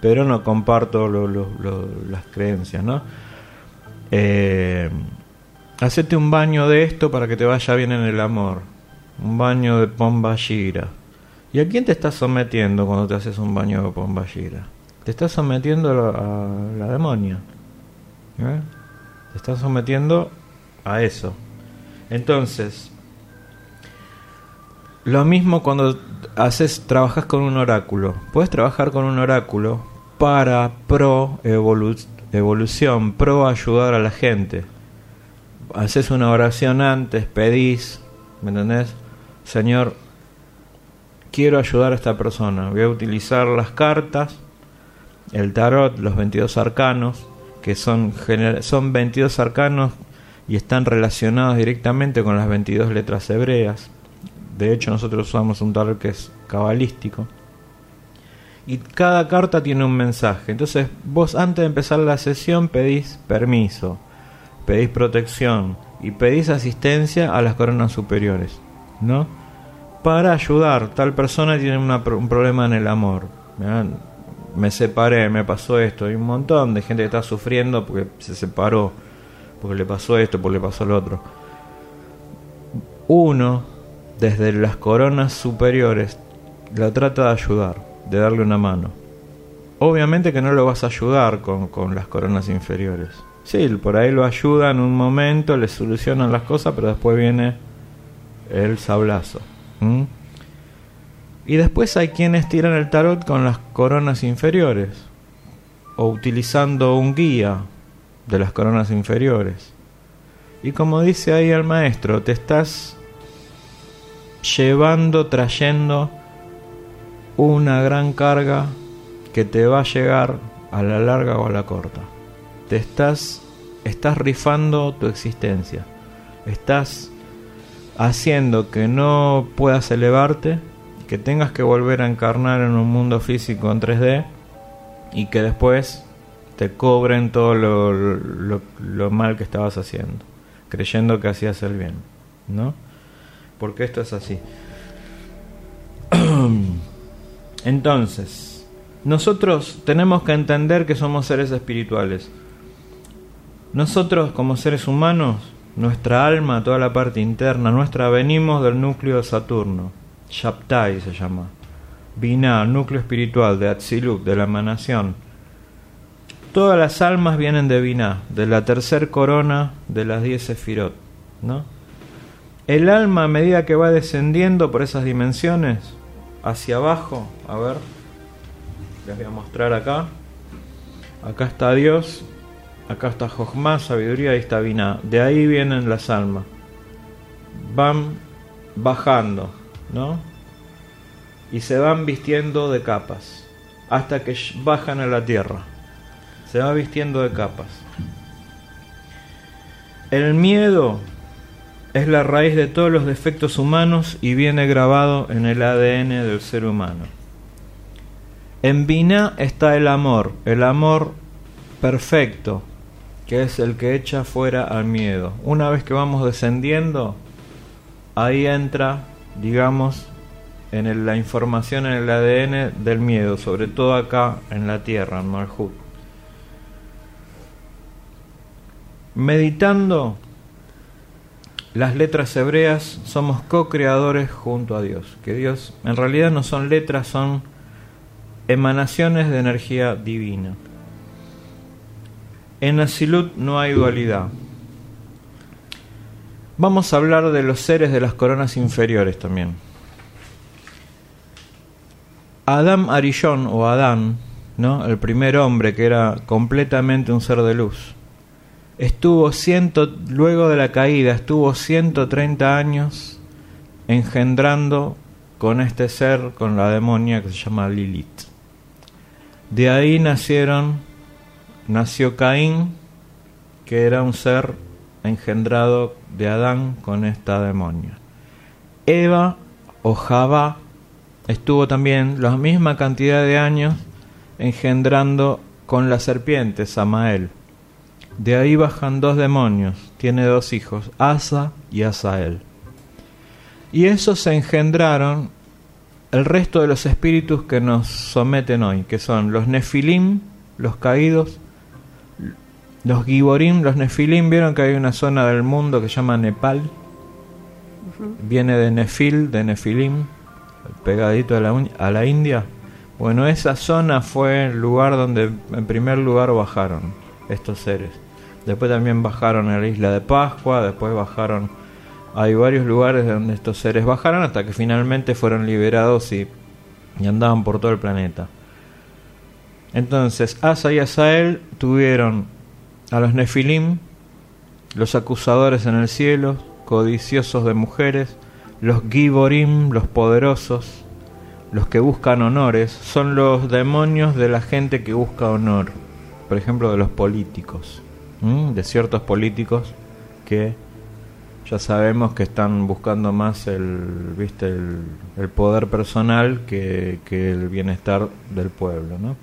pero no comparto lo- lo- lo- las creencias, ¿no? Eh, hacete un baño de esto para que te vaya bien en el amor, un baño de Pombashira. ¿Y a quién te estás sometiendo cuando te haces un baño de Pombashira? Te estás sometiendo a la, a la demonia. ¿eh? Te estás sometiendo a eso. Entonces, lo mismo cuando haces, trabajas con un oráculo. Puedes trabajar con un oráculo para pro evolu- evolución, pro ayudar a la gente. Haces una oración antes, pedís, ¿me entendés? Señor, quiero ayudar a esta persona. Voy a utilizar las cartas, el tarot, los 22 arcanos, que son, son 22 arcanos y están relacionados directamente con las 22 letras hebreas. De hecho, nosotros usamos un tarot que es cabalístico. Y cada carta tiene un mensaje. Entonces, vos antes de empezar la sesión pedís permiso. pedís protección y pedís asistencia a las coronas superiores, ¿no? Para ayudar, tal persona tiene un problema en el amor. Me separé, me pasó esto. Hay un montón de gente que está sufriendo porque se separó, porque le pasó esto, porque le pasó lo otro. Uno, desde las coronas superiores, lo trata de ayudar, de darle una mano. Obviamente que no lo vas a ayudar con, con las coronas inferiores. Sí, por ahí lo ayuda en un momento, le solucionan las cosas, pero después viene el sablazo. Y después hay quienes tiran el tarot con las coronas inferiores, o utilizando un guía de las coronas inferiores. Y como dice ahí el maestro, te estás llevando, trayendo una gran carga que te va a llegar a la larga o a la corta. Te estás, estás rifando tu existencia. Estás haciendo que no puedas elevarte, que tengas que volver a encarnar en un mundo físico en 3D y que después te cobren todo lo, lo, mal que estabas haciendo, creyendo que hacías el bien, ¿no? Porque esto es así. Entonces, nosotros tenemos que entender que somos seres espirituales. Nosotros como seres humanos, nuestra alma, toda la parte interna nuestra, venimos del núcleo de Saturno. Shaptai se llama. Binah, núcleo espiritual de Atzilut, de la emanación. Todas las almas vienen de Binah, de la tercer corona de las diez Sefirot. ¿no? El alma, a medida que va descendiendo por esas dimensiones, hacia abajo, a ver, les voy a mostrar acá. Acá está Dios, acá está Jochma, sabiduría, ahí está Binah. De ahí vienen las almas. Van bajando, ¿no? Y se van vistiendo de capas, hasta que bajan a la tierra. Se va vistiendo de capas. El miedo es la raíz de todos los defectos humanos y viene grabado en el ADN del ser humano. En Binah está el amor, el amor perfecto, que es el que echa fuera al miedo. Una vez que vamos descendiendo, ahí entra, digamos, en el- la información en el ADN del miedo, sobre todo acá en la tierra, en Malhut. Meditando las letras hebreas, somos co-creadores junto a Dios. Que Dios en realidad no son letras, son emanaciones de energía divina. En Asilut no hay dualidad. Vamos a hablar de los seres de las coronas inferiores también. Adam Arishon o Adán, ¿no? el primer hombre que era completamente un ser de luz, estuvo ciento, luego de la caída, estuvo 130 años engendrando con este ser, con la demonia que se llama Lilith. De ahí nacieron, nació Caín, que era un ser engendrado de Adán con esta demonia. Eva o Jabá estuvo también la misma cantidad de años engendrando con la serpiente Samael. De ahí bajan dos demonios, tiene dos hijos, Asa y Asael. Y esos se engendraron el resto de los espíritus que nos someten hoy, que son los Nefilim, los caídos, los Giborim, los Nefilim, vieron que hay una zona del mundo que se llama Nepal, viene de Nefil, de Nefilim, pegadito a la, a la India. Bueno, esa zona fue el lugar donde en primer lugar bajaron estos seres. Después también bajaron a la isla de Pascua, después bajaron... Hay varios lugares donde estos seres bajaron hasta que finalmente fueron liberados y, andaban por todo el planeta. Entonces, Asa y Asael tuvieron a los Nefilim, los acusadores en el cielo, codiciosos de mujeres, los Giborim, los poderosos, los que buscan honores, son los demonios de la gente que busca honor, por ejemplo, de los políticos, ¿m? de ciertos políticos que ya sabemos que están buscando más el, ¿viste? el, poder personal que, que el bienestar del pueblo. ¿no?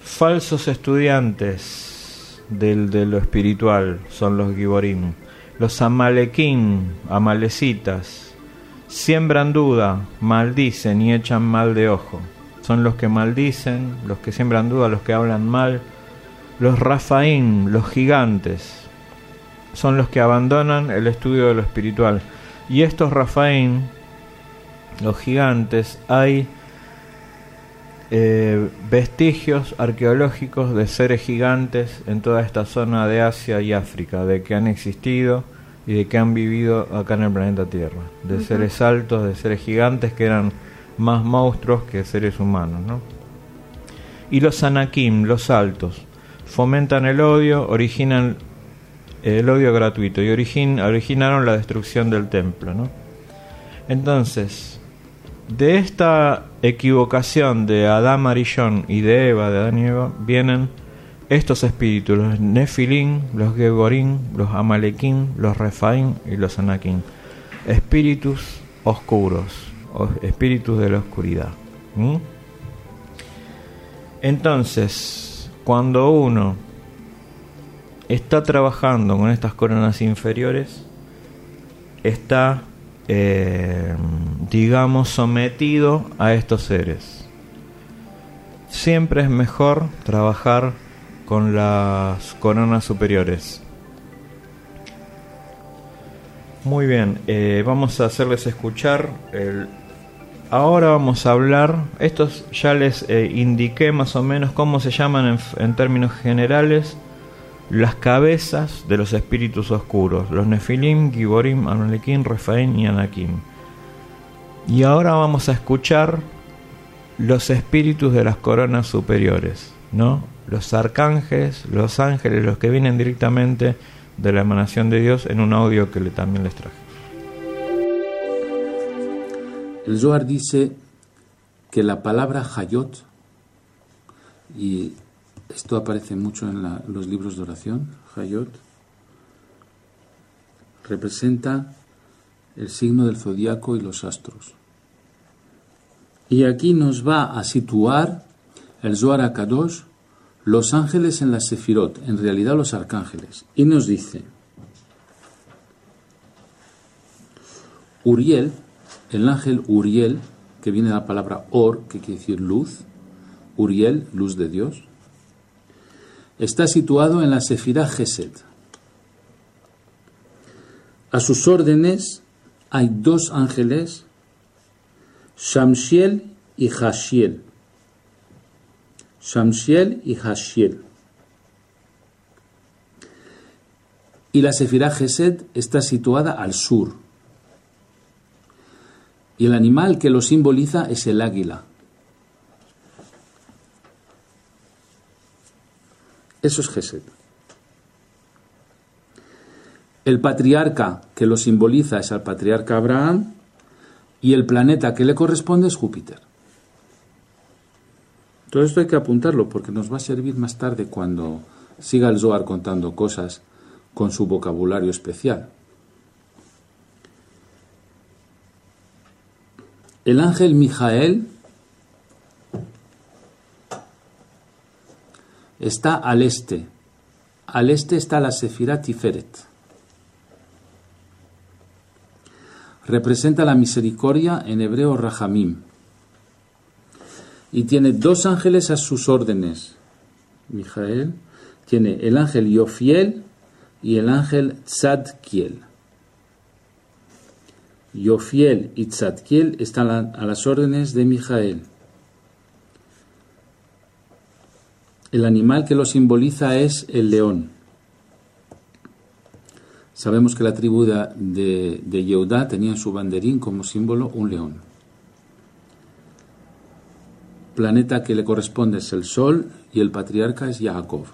Falsos estudiantes del, de lo espiritual son los Giborim. Los Amalequim, amalecitas, siembran duda, maldicen y echan mal de ojo. Son los que maldicen, los que siembran duda, los que hablan mal. Los Rafaim, los gigantes, son los que abandonan el estudio de lo espiritual. Y estos Rafaim, los gigantes, hay eh, vestigios arqueológicos de seres gigantes en toda esta zona de Asia y África, de que han existido y de que han vivido acá en el planeta Tierra, de seres altos, de seres gigantes que eran más monstruos que seres humanos. ¿no? Y los Anakim, los altos, fomentan el odio, originan el odio gratuito y originaron la destrucción del templo. ¿no? Entonces, de esta equivocación de Adán Marillón y de Eva, de Adán y Eva, vienen estos espíritus, los Nefilim, los Gegorim, los Amalekim, los Refaim y los Anakim. Espíritus oscuros, espíritus de la oscuridad. Entonces, cuando uno está trabajando con estas coronas inferiores, está eh, digamos, sometido a estos seres. Siempre es mejor trabajar con las coronas superiores. Muy bien, eh, vamos a hacerles escuchar. El... Ahora vamos a hablar, estos ya les eh, indiqué más o menos cómo se llaman en términos generales las cabezas de los espíritus oscuros, los Nefilim, Giborim, Amalekim, Refaim y Anakim. Y ahora vamos a escuchar los espíritus de las coronas superiores, ¿no? Los arcángeles, los ángeles, los que vienen directamente de la emanación de Dios en un audio que le, también les traje. El Zohar dice que la palabra Hayot y esto aparece mucho en los libros de oración, Hayot. Representa el signo del zodiaco y los astros. Y aquí nos va a situar el Zohar Akadosh, los ángeles en la Sefirot, en realidad los arcángeles. Y nos dice, Uriel, el ángel Uriel, que viene de la palabra Or, que quiere decir luz, Uriel, luz de Dios, está situado en la Sefirah Gesed. A sus órdenes hay dos ángeles, Shamshiel y Hashiel. Shamshiel y Hashiel. Y la Sefirah Gesed está situada al sur. Y el animal que lo simboliza es el águila. Eso es Gesed. El patriarca que lo simboliza es el patriarca Abraham y el planeta que le corresponde es Júpiter. Todo esto hay que apuntarlo porque nos va a servir más tarde cuando siga el Zohar contando cosas con su vocabulario especial. El ángel Mijael está al este. Al este está la Sefirah Tiferet. Representa la misericordia en hebreo Rahamim. Y tiene dos ángeles a sus órdenes. Mijael tiene el ángel Yofiel y el ángel Tzadkiel. Yofiel y Tzadkiel están a las órdenes de Mijael. El animal que lo simboliza es el león. Sabemos que la tribu de, de Yehudá tenía en su banderín como símbolo un león. Planeta que le corresponde es el Sol y el patriarca es Jacob.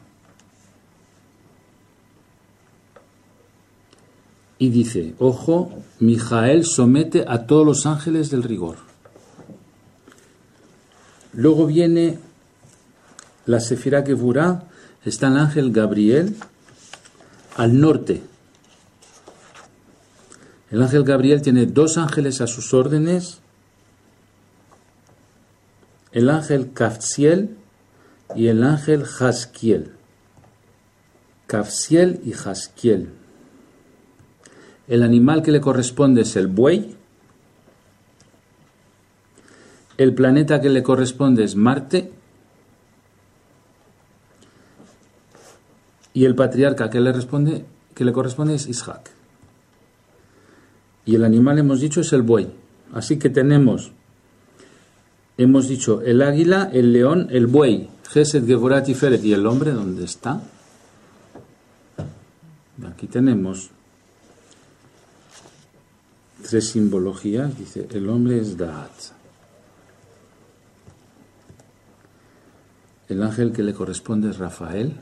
Y dice, ojo, Mijael somete a todos los ángeles del rigor. Luego viene la Sefirá Gevurá está el ángel Gabriel al norte. El ángel Gabriel tiene dos ángeles a sus órdenes, el ángel Kafziel y el ángel Haskiel. Kafsiel y Jaskiel. El animal que le corresponde es el buey. El planeta que le corresponde es Marte. Y el patriarca que le, que le corresponde es Ishak. Y el animal, hemos dicho, es el buey. Así que tenemos, hemos dicho, el águila, el león, el buey. Gesed, Gevorat y Feret. ¿Y el hombre dónde está? Aquí tenemos tres simbologías. Dice, el hombre es Daat. El ángel que le corresponde es Rafael,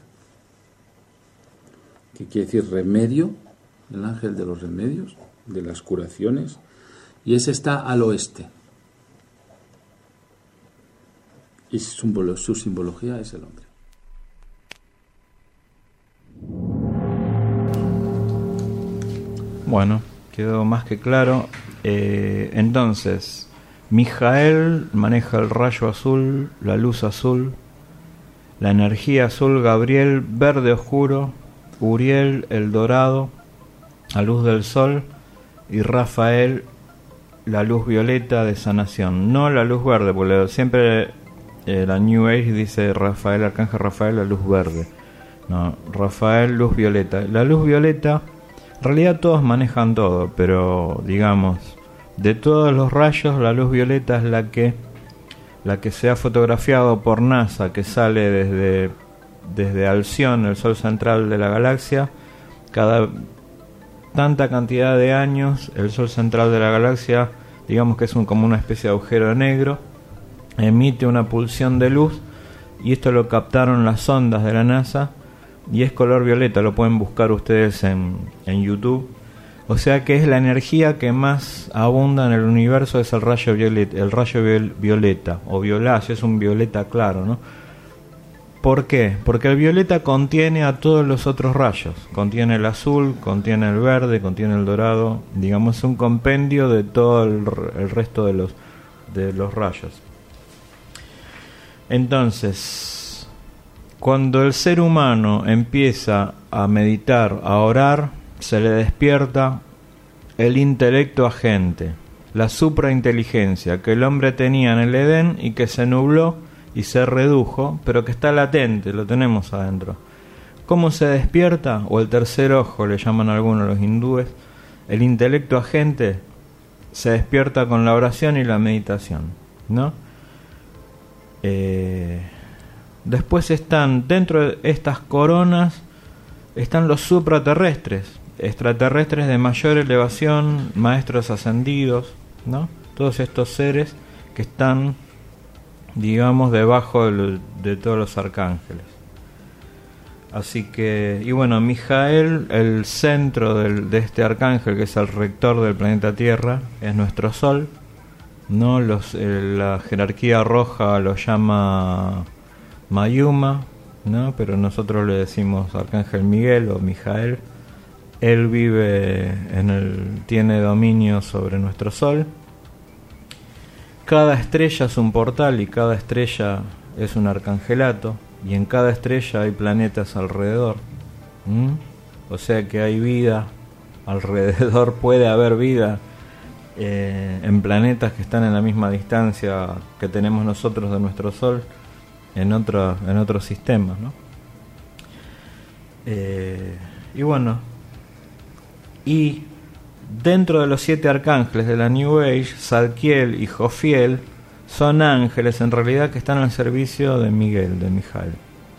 que quiere decir remedio, el ángel de los remedios, de las curaciones, y ese está al oeste. Y su, simbología es el hombre. Bueno, quedó más que claro. Eh, entonces, Mijael maneja el rayo azul, la luz azul, la energía azul, Gabriel verde oscuro, Uriel el dorado, la luz del sol y Rafael la luz violeta de sanación, no la luz verde, porque siempre eh, la New Age dice Rafael, Arcángel Rafael, la luz verde. No, Rafael, luz violeta. La luz violeta en realidad todos manejan todo, pero digamos, de todos los rayos, la luz violeta es la que la que se ha fotografiado por NASA, que sale desde desde Alción, el sol central de la galaxia, cada tanta cantidad de años, el sol central de la galaxia, digamos que es un, como una especie de agujero negro, emite una pulsión de luz y esto lo captaron las ondas de la NASA y es color violeta, lo pueden buscar ustedes en, en YouTube. O sea que es la energía que más abunda en el universo es el rayo violeta, el rayo violeta o violáceo, es un violeta claro, ¿no? ¿Por qué? Porque el violeta contiene a todos los otros rayos. Contiene el azul, contiene el verde, contiene el dorado. Digamos un compendio de todo el, el resto de los, de los rayos. Entonces, cuando el ser humano empieza a meditar, a orar, se le despierta el intelecto agente, la suprainteligencia que el hombre tenía en el Edén y que se nubló y se redujo, pero que está latente, lo tenemos adentro. ¿Cómo se despierta? O el tercer ojo, le llaman algunos los hindúes. El intelecto agente se despierta con la oración y la meditación, ¿no? Eh, Después están dentro de estas coronas están los supraterrestres, extraterrestres de mayor elevación, maestros ascendidos, ¿no? Todos estos seres que están digamos debajo de, todos los arcángeles. Así que, y bueno, Mijael, el centro de este arcángel, que es el rector del planeta Tierra, es nuestro Sol. ¿no? Los, eh, la jerarquía roja lo llama Mayuma, ¿no? pero nosotros le decimos Arcángel Miguel o Mijael. Él vive en el, tiene dominio sobre nuestro sol. Cada estrella es un portal y cada estrella es un arcangelato y en cada estrella hay planetas alrededor. O sea que hay vida alrededor, puede haber vida eh, en planetas que están en la misma distancia que tenemos nosotros de nuestro Sol en, otro, en otros sistemas. ¿no? Eh, y bueno, y dentro de los siete arcángeles de la New Age, Zadkiel y Jofiel son ángeles en realidad que están al servicio de Miguel, de Mijael.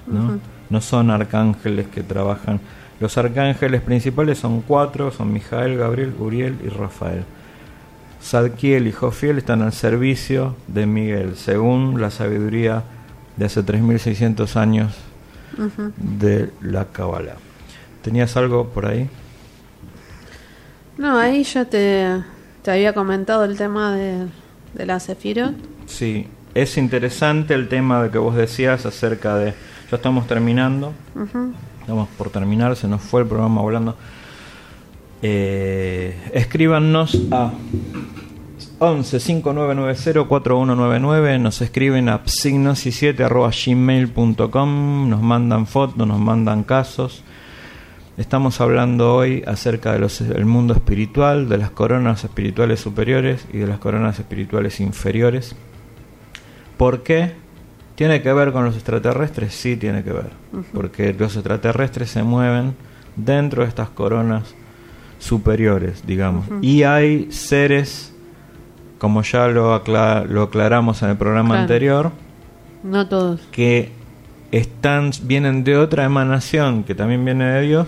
¿no? no son arcángeles que trabajan. Los arcángeles principales son cuatro, son Mijael, Gabriel, Uriel y Rafael. Zadkiel y Jofiel están al servicio de Miguel, según la sabiduría de hace 3.600 años de la Kabbalah. ¿Tenías algo por ahí? No, ahí ya te, te había comentado el tema de, de la Sefirot. Sí, es interesante el tema de que vos decías acerca de... Ya estamos terminando, estamos por terminar, se nos fue el programa volando. Eh, escríbanos a 11 5990 4199 nos escriben a psignosis7 gmail.com nos mandan fotos, nos mandan casos Estamos hablando hoy acerca del mundo espiritual, de las coronas espirituales superiores y de las coronas espirituales inferiores. ¿Por qué? ¿Tiene que ver con los extraterrestres? Sí, tiene que ver. Porque los extraterrestres se mueven dentro de estas coronas superiores, digamos. Y hay seres, como ya lo, lo aclaramos en el programa anterior, no todos. que están, vienen de otra emanación que también viene de Dios,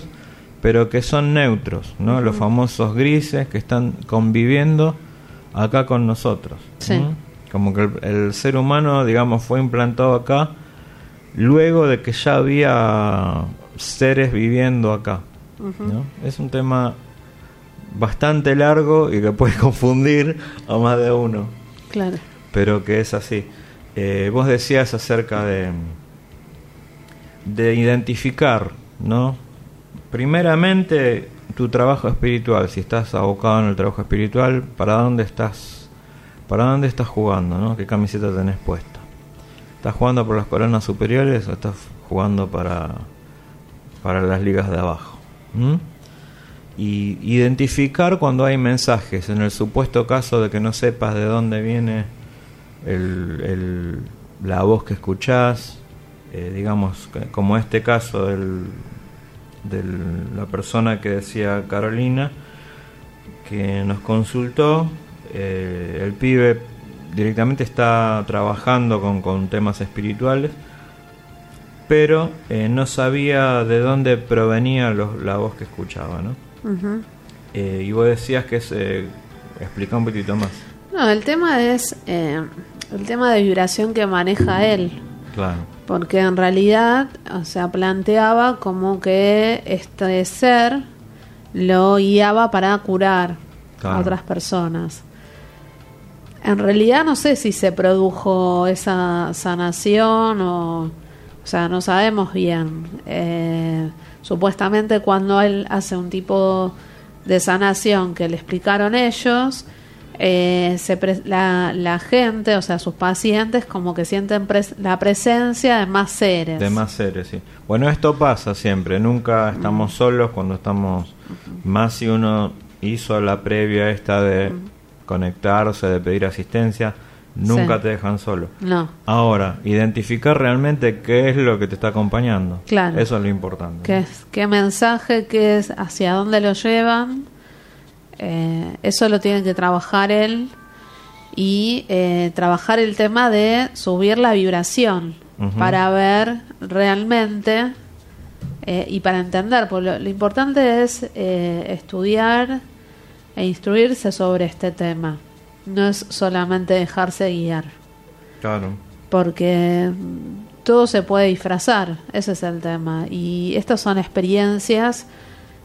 pero que son neutros, ¿no? Los famosos grises que están conviviendo acá con nosotros. Como que el, ser humano, digamos, fue implantado acá luego de que ya había seres viviendo acá. ¿no? Es un tema bastante largo y que puede confundir a más de uno. Claro. Pero que es así. Eh, vos decías acerca de de identificar, ¿no? Primeramente, tu trabajo espiritual, si estás abocado en el trabajo espiritual, ¿para dónde estás? ¿Para dónde estás jugando, no? ¿Qué camiseta tenés puesta? ¿Estás jugando por las coronas superiores o estás jugando para, para las ligas de abajo? Y identificar cuando hay mensajes, en el supuesto caso de que no sepas de dónde viene el, la voz que escuchás, eh, digamos, como este caso de la persona que decía Carolina, que nos consultó, eh, el pibe directamente está trabajando con, temas espirituales, pero eh, no sabía de dónde provenía la voz que escuchaba, ¿no? Y vos decías que se explica un poquito más. No, el tema es el tema de vibración que maneja él. Claro porque en realidad, o sea, planteaba como que este ser lo guiaba para curar a otras personas. En realidad no sé si se produjo esa sanación o, o sea, no sabemos bien. Eh, supuestamente cuando él hace un tipo de sanación que le explicaron ellos, eh, se la, la, gente, o sea, sus pacientes, como que sienten la presencia de más seres. De más seres, sí. Bueno, esto pasa siempre, nunca estamos solos cuando estamos, más si uno hizo la previa esta de conectarse, de pedir asistencia, nunca te dejan solo. No. Ahora, identificar realmente qué es lo que te está acompañando. Claro. Eso es lo importante. ¿Qué, qué mensaje, qué es, hacia dónde lo llevan? Eh, eso lo tiene que trabajar él y eh, trabajar el tema de subir la vibración para ver realmente eh, y para entender. Porque lo, importante es estudiar e instruirse sobre este tema. No es solamente dejarse guiar. Claro. Porque todo se puede disfrazar, ese es el tema. Y estas son experiencias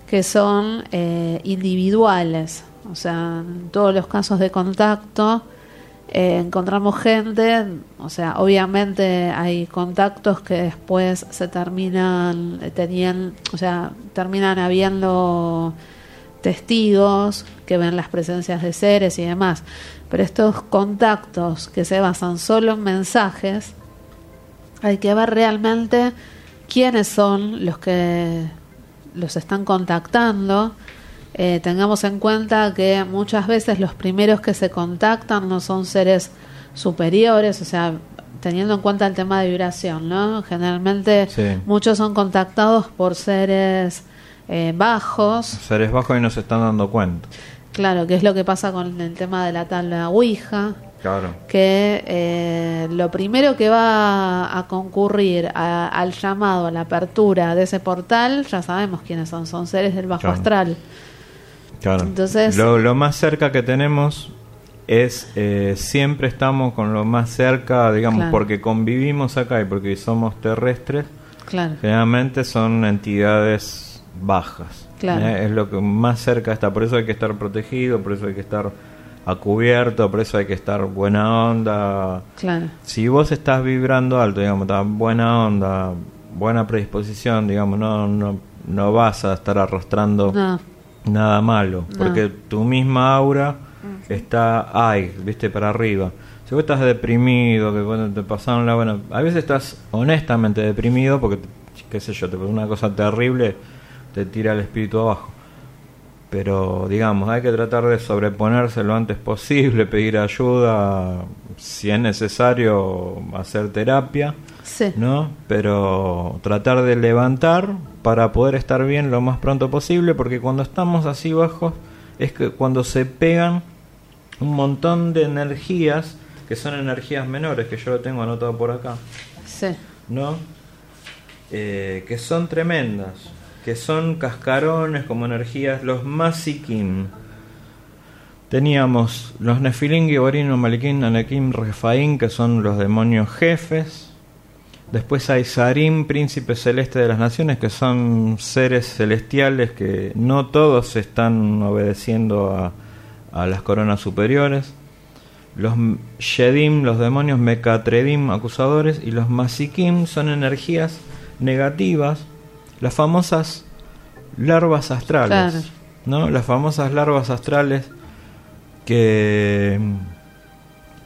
que son eh, individuales. O sea, en todos los casos de contacto eh, encontramos gente, o sea, obviamente hay contactos que después se terminan, eh, tenían, o sea, terminan habiendo testigos que ven las presencias de seres y demás. Pero estos contactos que se basan solo en mensajes, hay que ver realmente quiénes son los que los están contactando, eh, tengamos en cuenta que muchas veces los primeros que se contactan no son seres superiores, o sea, teniendo en cuenta el tema de vibración, ¿no? Generalmente muchos son contactados por seres eh, bajos. Seres bajos y no se están dando cuenta. Claro, que es lo que pasa con el tema de la tabla Ouija. Claro. Que eh, lo primero que va a concurrir al llamado, a la apertura de ese portal, ya sabemos quiénes son, son seres del bajo astral. Claro. Entonces, lo, más cerca que tenemos es eh, siempre estamos con lo más cerca, digamos, porque convivimos acá y porque somos terrestres. Claro. Generalmente son entidades bajas. Claro. Eh, es lo que más cerca está, por eso hay que estar protegido, por eso hay que estar a cubierto, por eso hay que estar buena onda. Claro. Si vos estás vibrando alto, digamos, buena onda, buena predisposición, digamos, no, no, no vas a estar arrastrando nada malo, porque tu misma aura está ahí, viste, para arriba. Si vos estás deprimido, que cuando te pasaron la buena... A veces estás honestamente deprimido porque, qué sé yo, te pasó una cosa terrible te tira el espíritu abajo. Pero digamos, hay que tratar de sobreponerse lo antes posible, pedir ayuda, si es necesario hacer terapia, Sí. ¿no? Pero tratar de levantar para poder estar bien lo más pronto posible, porque cuando estamos así bajos es que cuando se pegan un montón de energías que son energías menores, que yo lo tengo anotado por acá, Sí. ¿no? Eh, que son tremendas, que son cascarones como energías, los Masikim. Teníamos los Nefilim, Giborim, Malikim, Anakim, Refaim, que son los demonios jefes. Después hay Sarim, príncipe celeste de las naciones, que son seres celestiales que no todos están obedeciendo a, a las coronas superiores. Los Shedim, los demonios Mekatredim, acusadores, y los Masikim son energías negativas, las famosas larvas astrales, Claro. ¿no? Las famosas larvas astrales que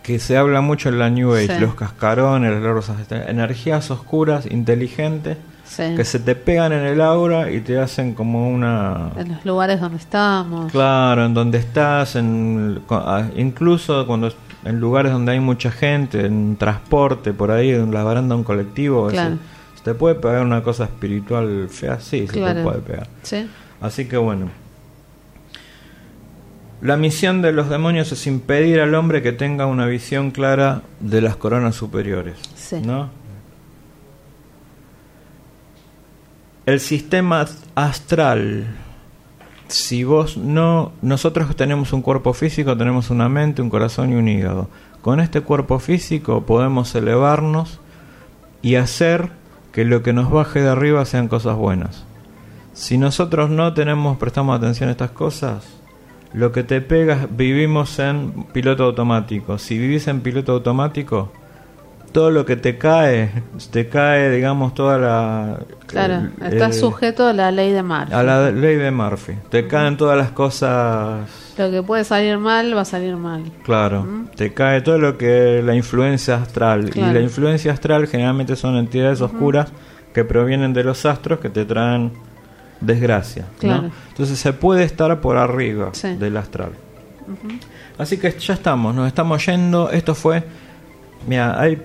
que se habla mucho en la New Age, Sí. los cascarones, las larvas astrales, energías oscuras, inteligentes, Sí. que se te pegan en el aura y te hacen como una En los lugares donde estamos. Claro, en donde estás, en, incluso cuando en lugares donde hay mucha gente, en transporte, por ahí, en la baranda de un colectivo, Claro. Te puede pegar una cosa espiritual fea, sí, se te Claro. puede pegar. Sí. Así que bueno. La misión de los demonios es impedir al hombre que tenga una visión clara de las coronas superiores. Sí. ¿No? El sistema astral. Si vos no. Nosotros tenemos un cuerpo físico, tenemos una mente, un corazón y un hígado. Con este cuerpo físico podemos elevarnos y hacer que lo que nos baje de arriba sean cosas buenas. Si nosotros no tenemos, prestamos atención a estas cosas, lo que te pegas, vivimos en piloto automático. Si vivís en piloto automático, todo lo que te cae, te cae, digamos, toda la... Claro. el- Estás el- sujeto a la ley de Murphy. a la ley de Murphy. Te caen todas las cosas Lo que puede salir mal, va a salir mal. Claro, te cae todo lo que la influencia astral. Claro. Y la influencia astral generalmente son entidades oscuras que provienen de los astros que te traen desgracia. ¿no? Claro. Entonces se puede estar por arriba Sí. del astral. Así que ya estamos, nos estamos yendo. Esto fue. Mira, hay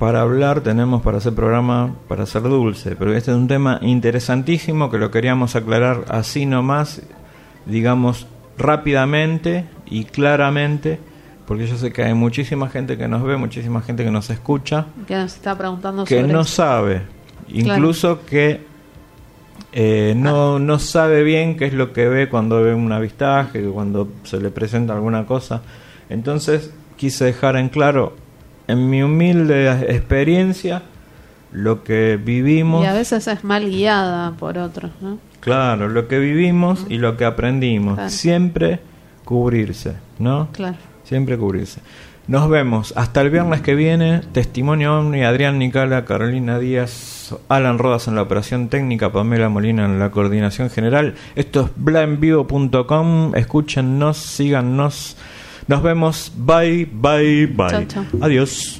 para hablar, tenemos para hacer programa para ser dulce, pero este es un tema interesantísimo que lo queríamos aclarar así nomás, digamos, rápidamente y claramente, porque yo sé que hay muchísima gente que nos ve, muchísima gente que nos escucha, Que nos está preguntando que sobre no eso. sabe, incluso que eh, no, no sabe bien qué es lo que ve cuando ve un avistaje, cuando se le presenta alguna cosa. Entonces quise dejar en claro, en mi humilde experiencia, lo que vivimos, Y a veces es mal guiada por otros, ¿no? claro, lo que vivimos y lo que aprendimos. Claro. Siempre cubrirse, ¿no? Claro. Siempre cubrirse. Nos vemos hasta el viernes que viene. Testimonio Omni, Adrián Nicala, Carolina Díaz, Alan Rodas en la operación técnica, Pamela Molina en la coordinación general. Esto es blaenvivo.com. Escúchennos, síganos. Nos vemos. Bye, bye, bye. Chau, chau. Adiós.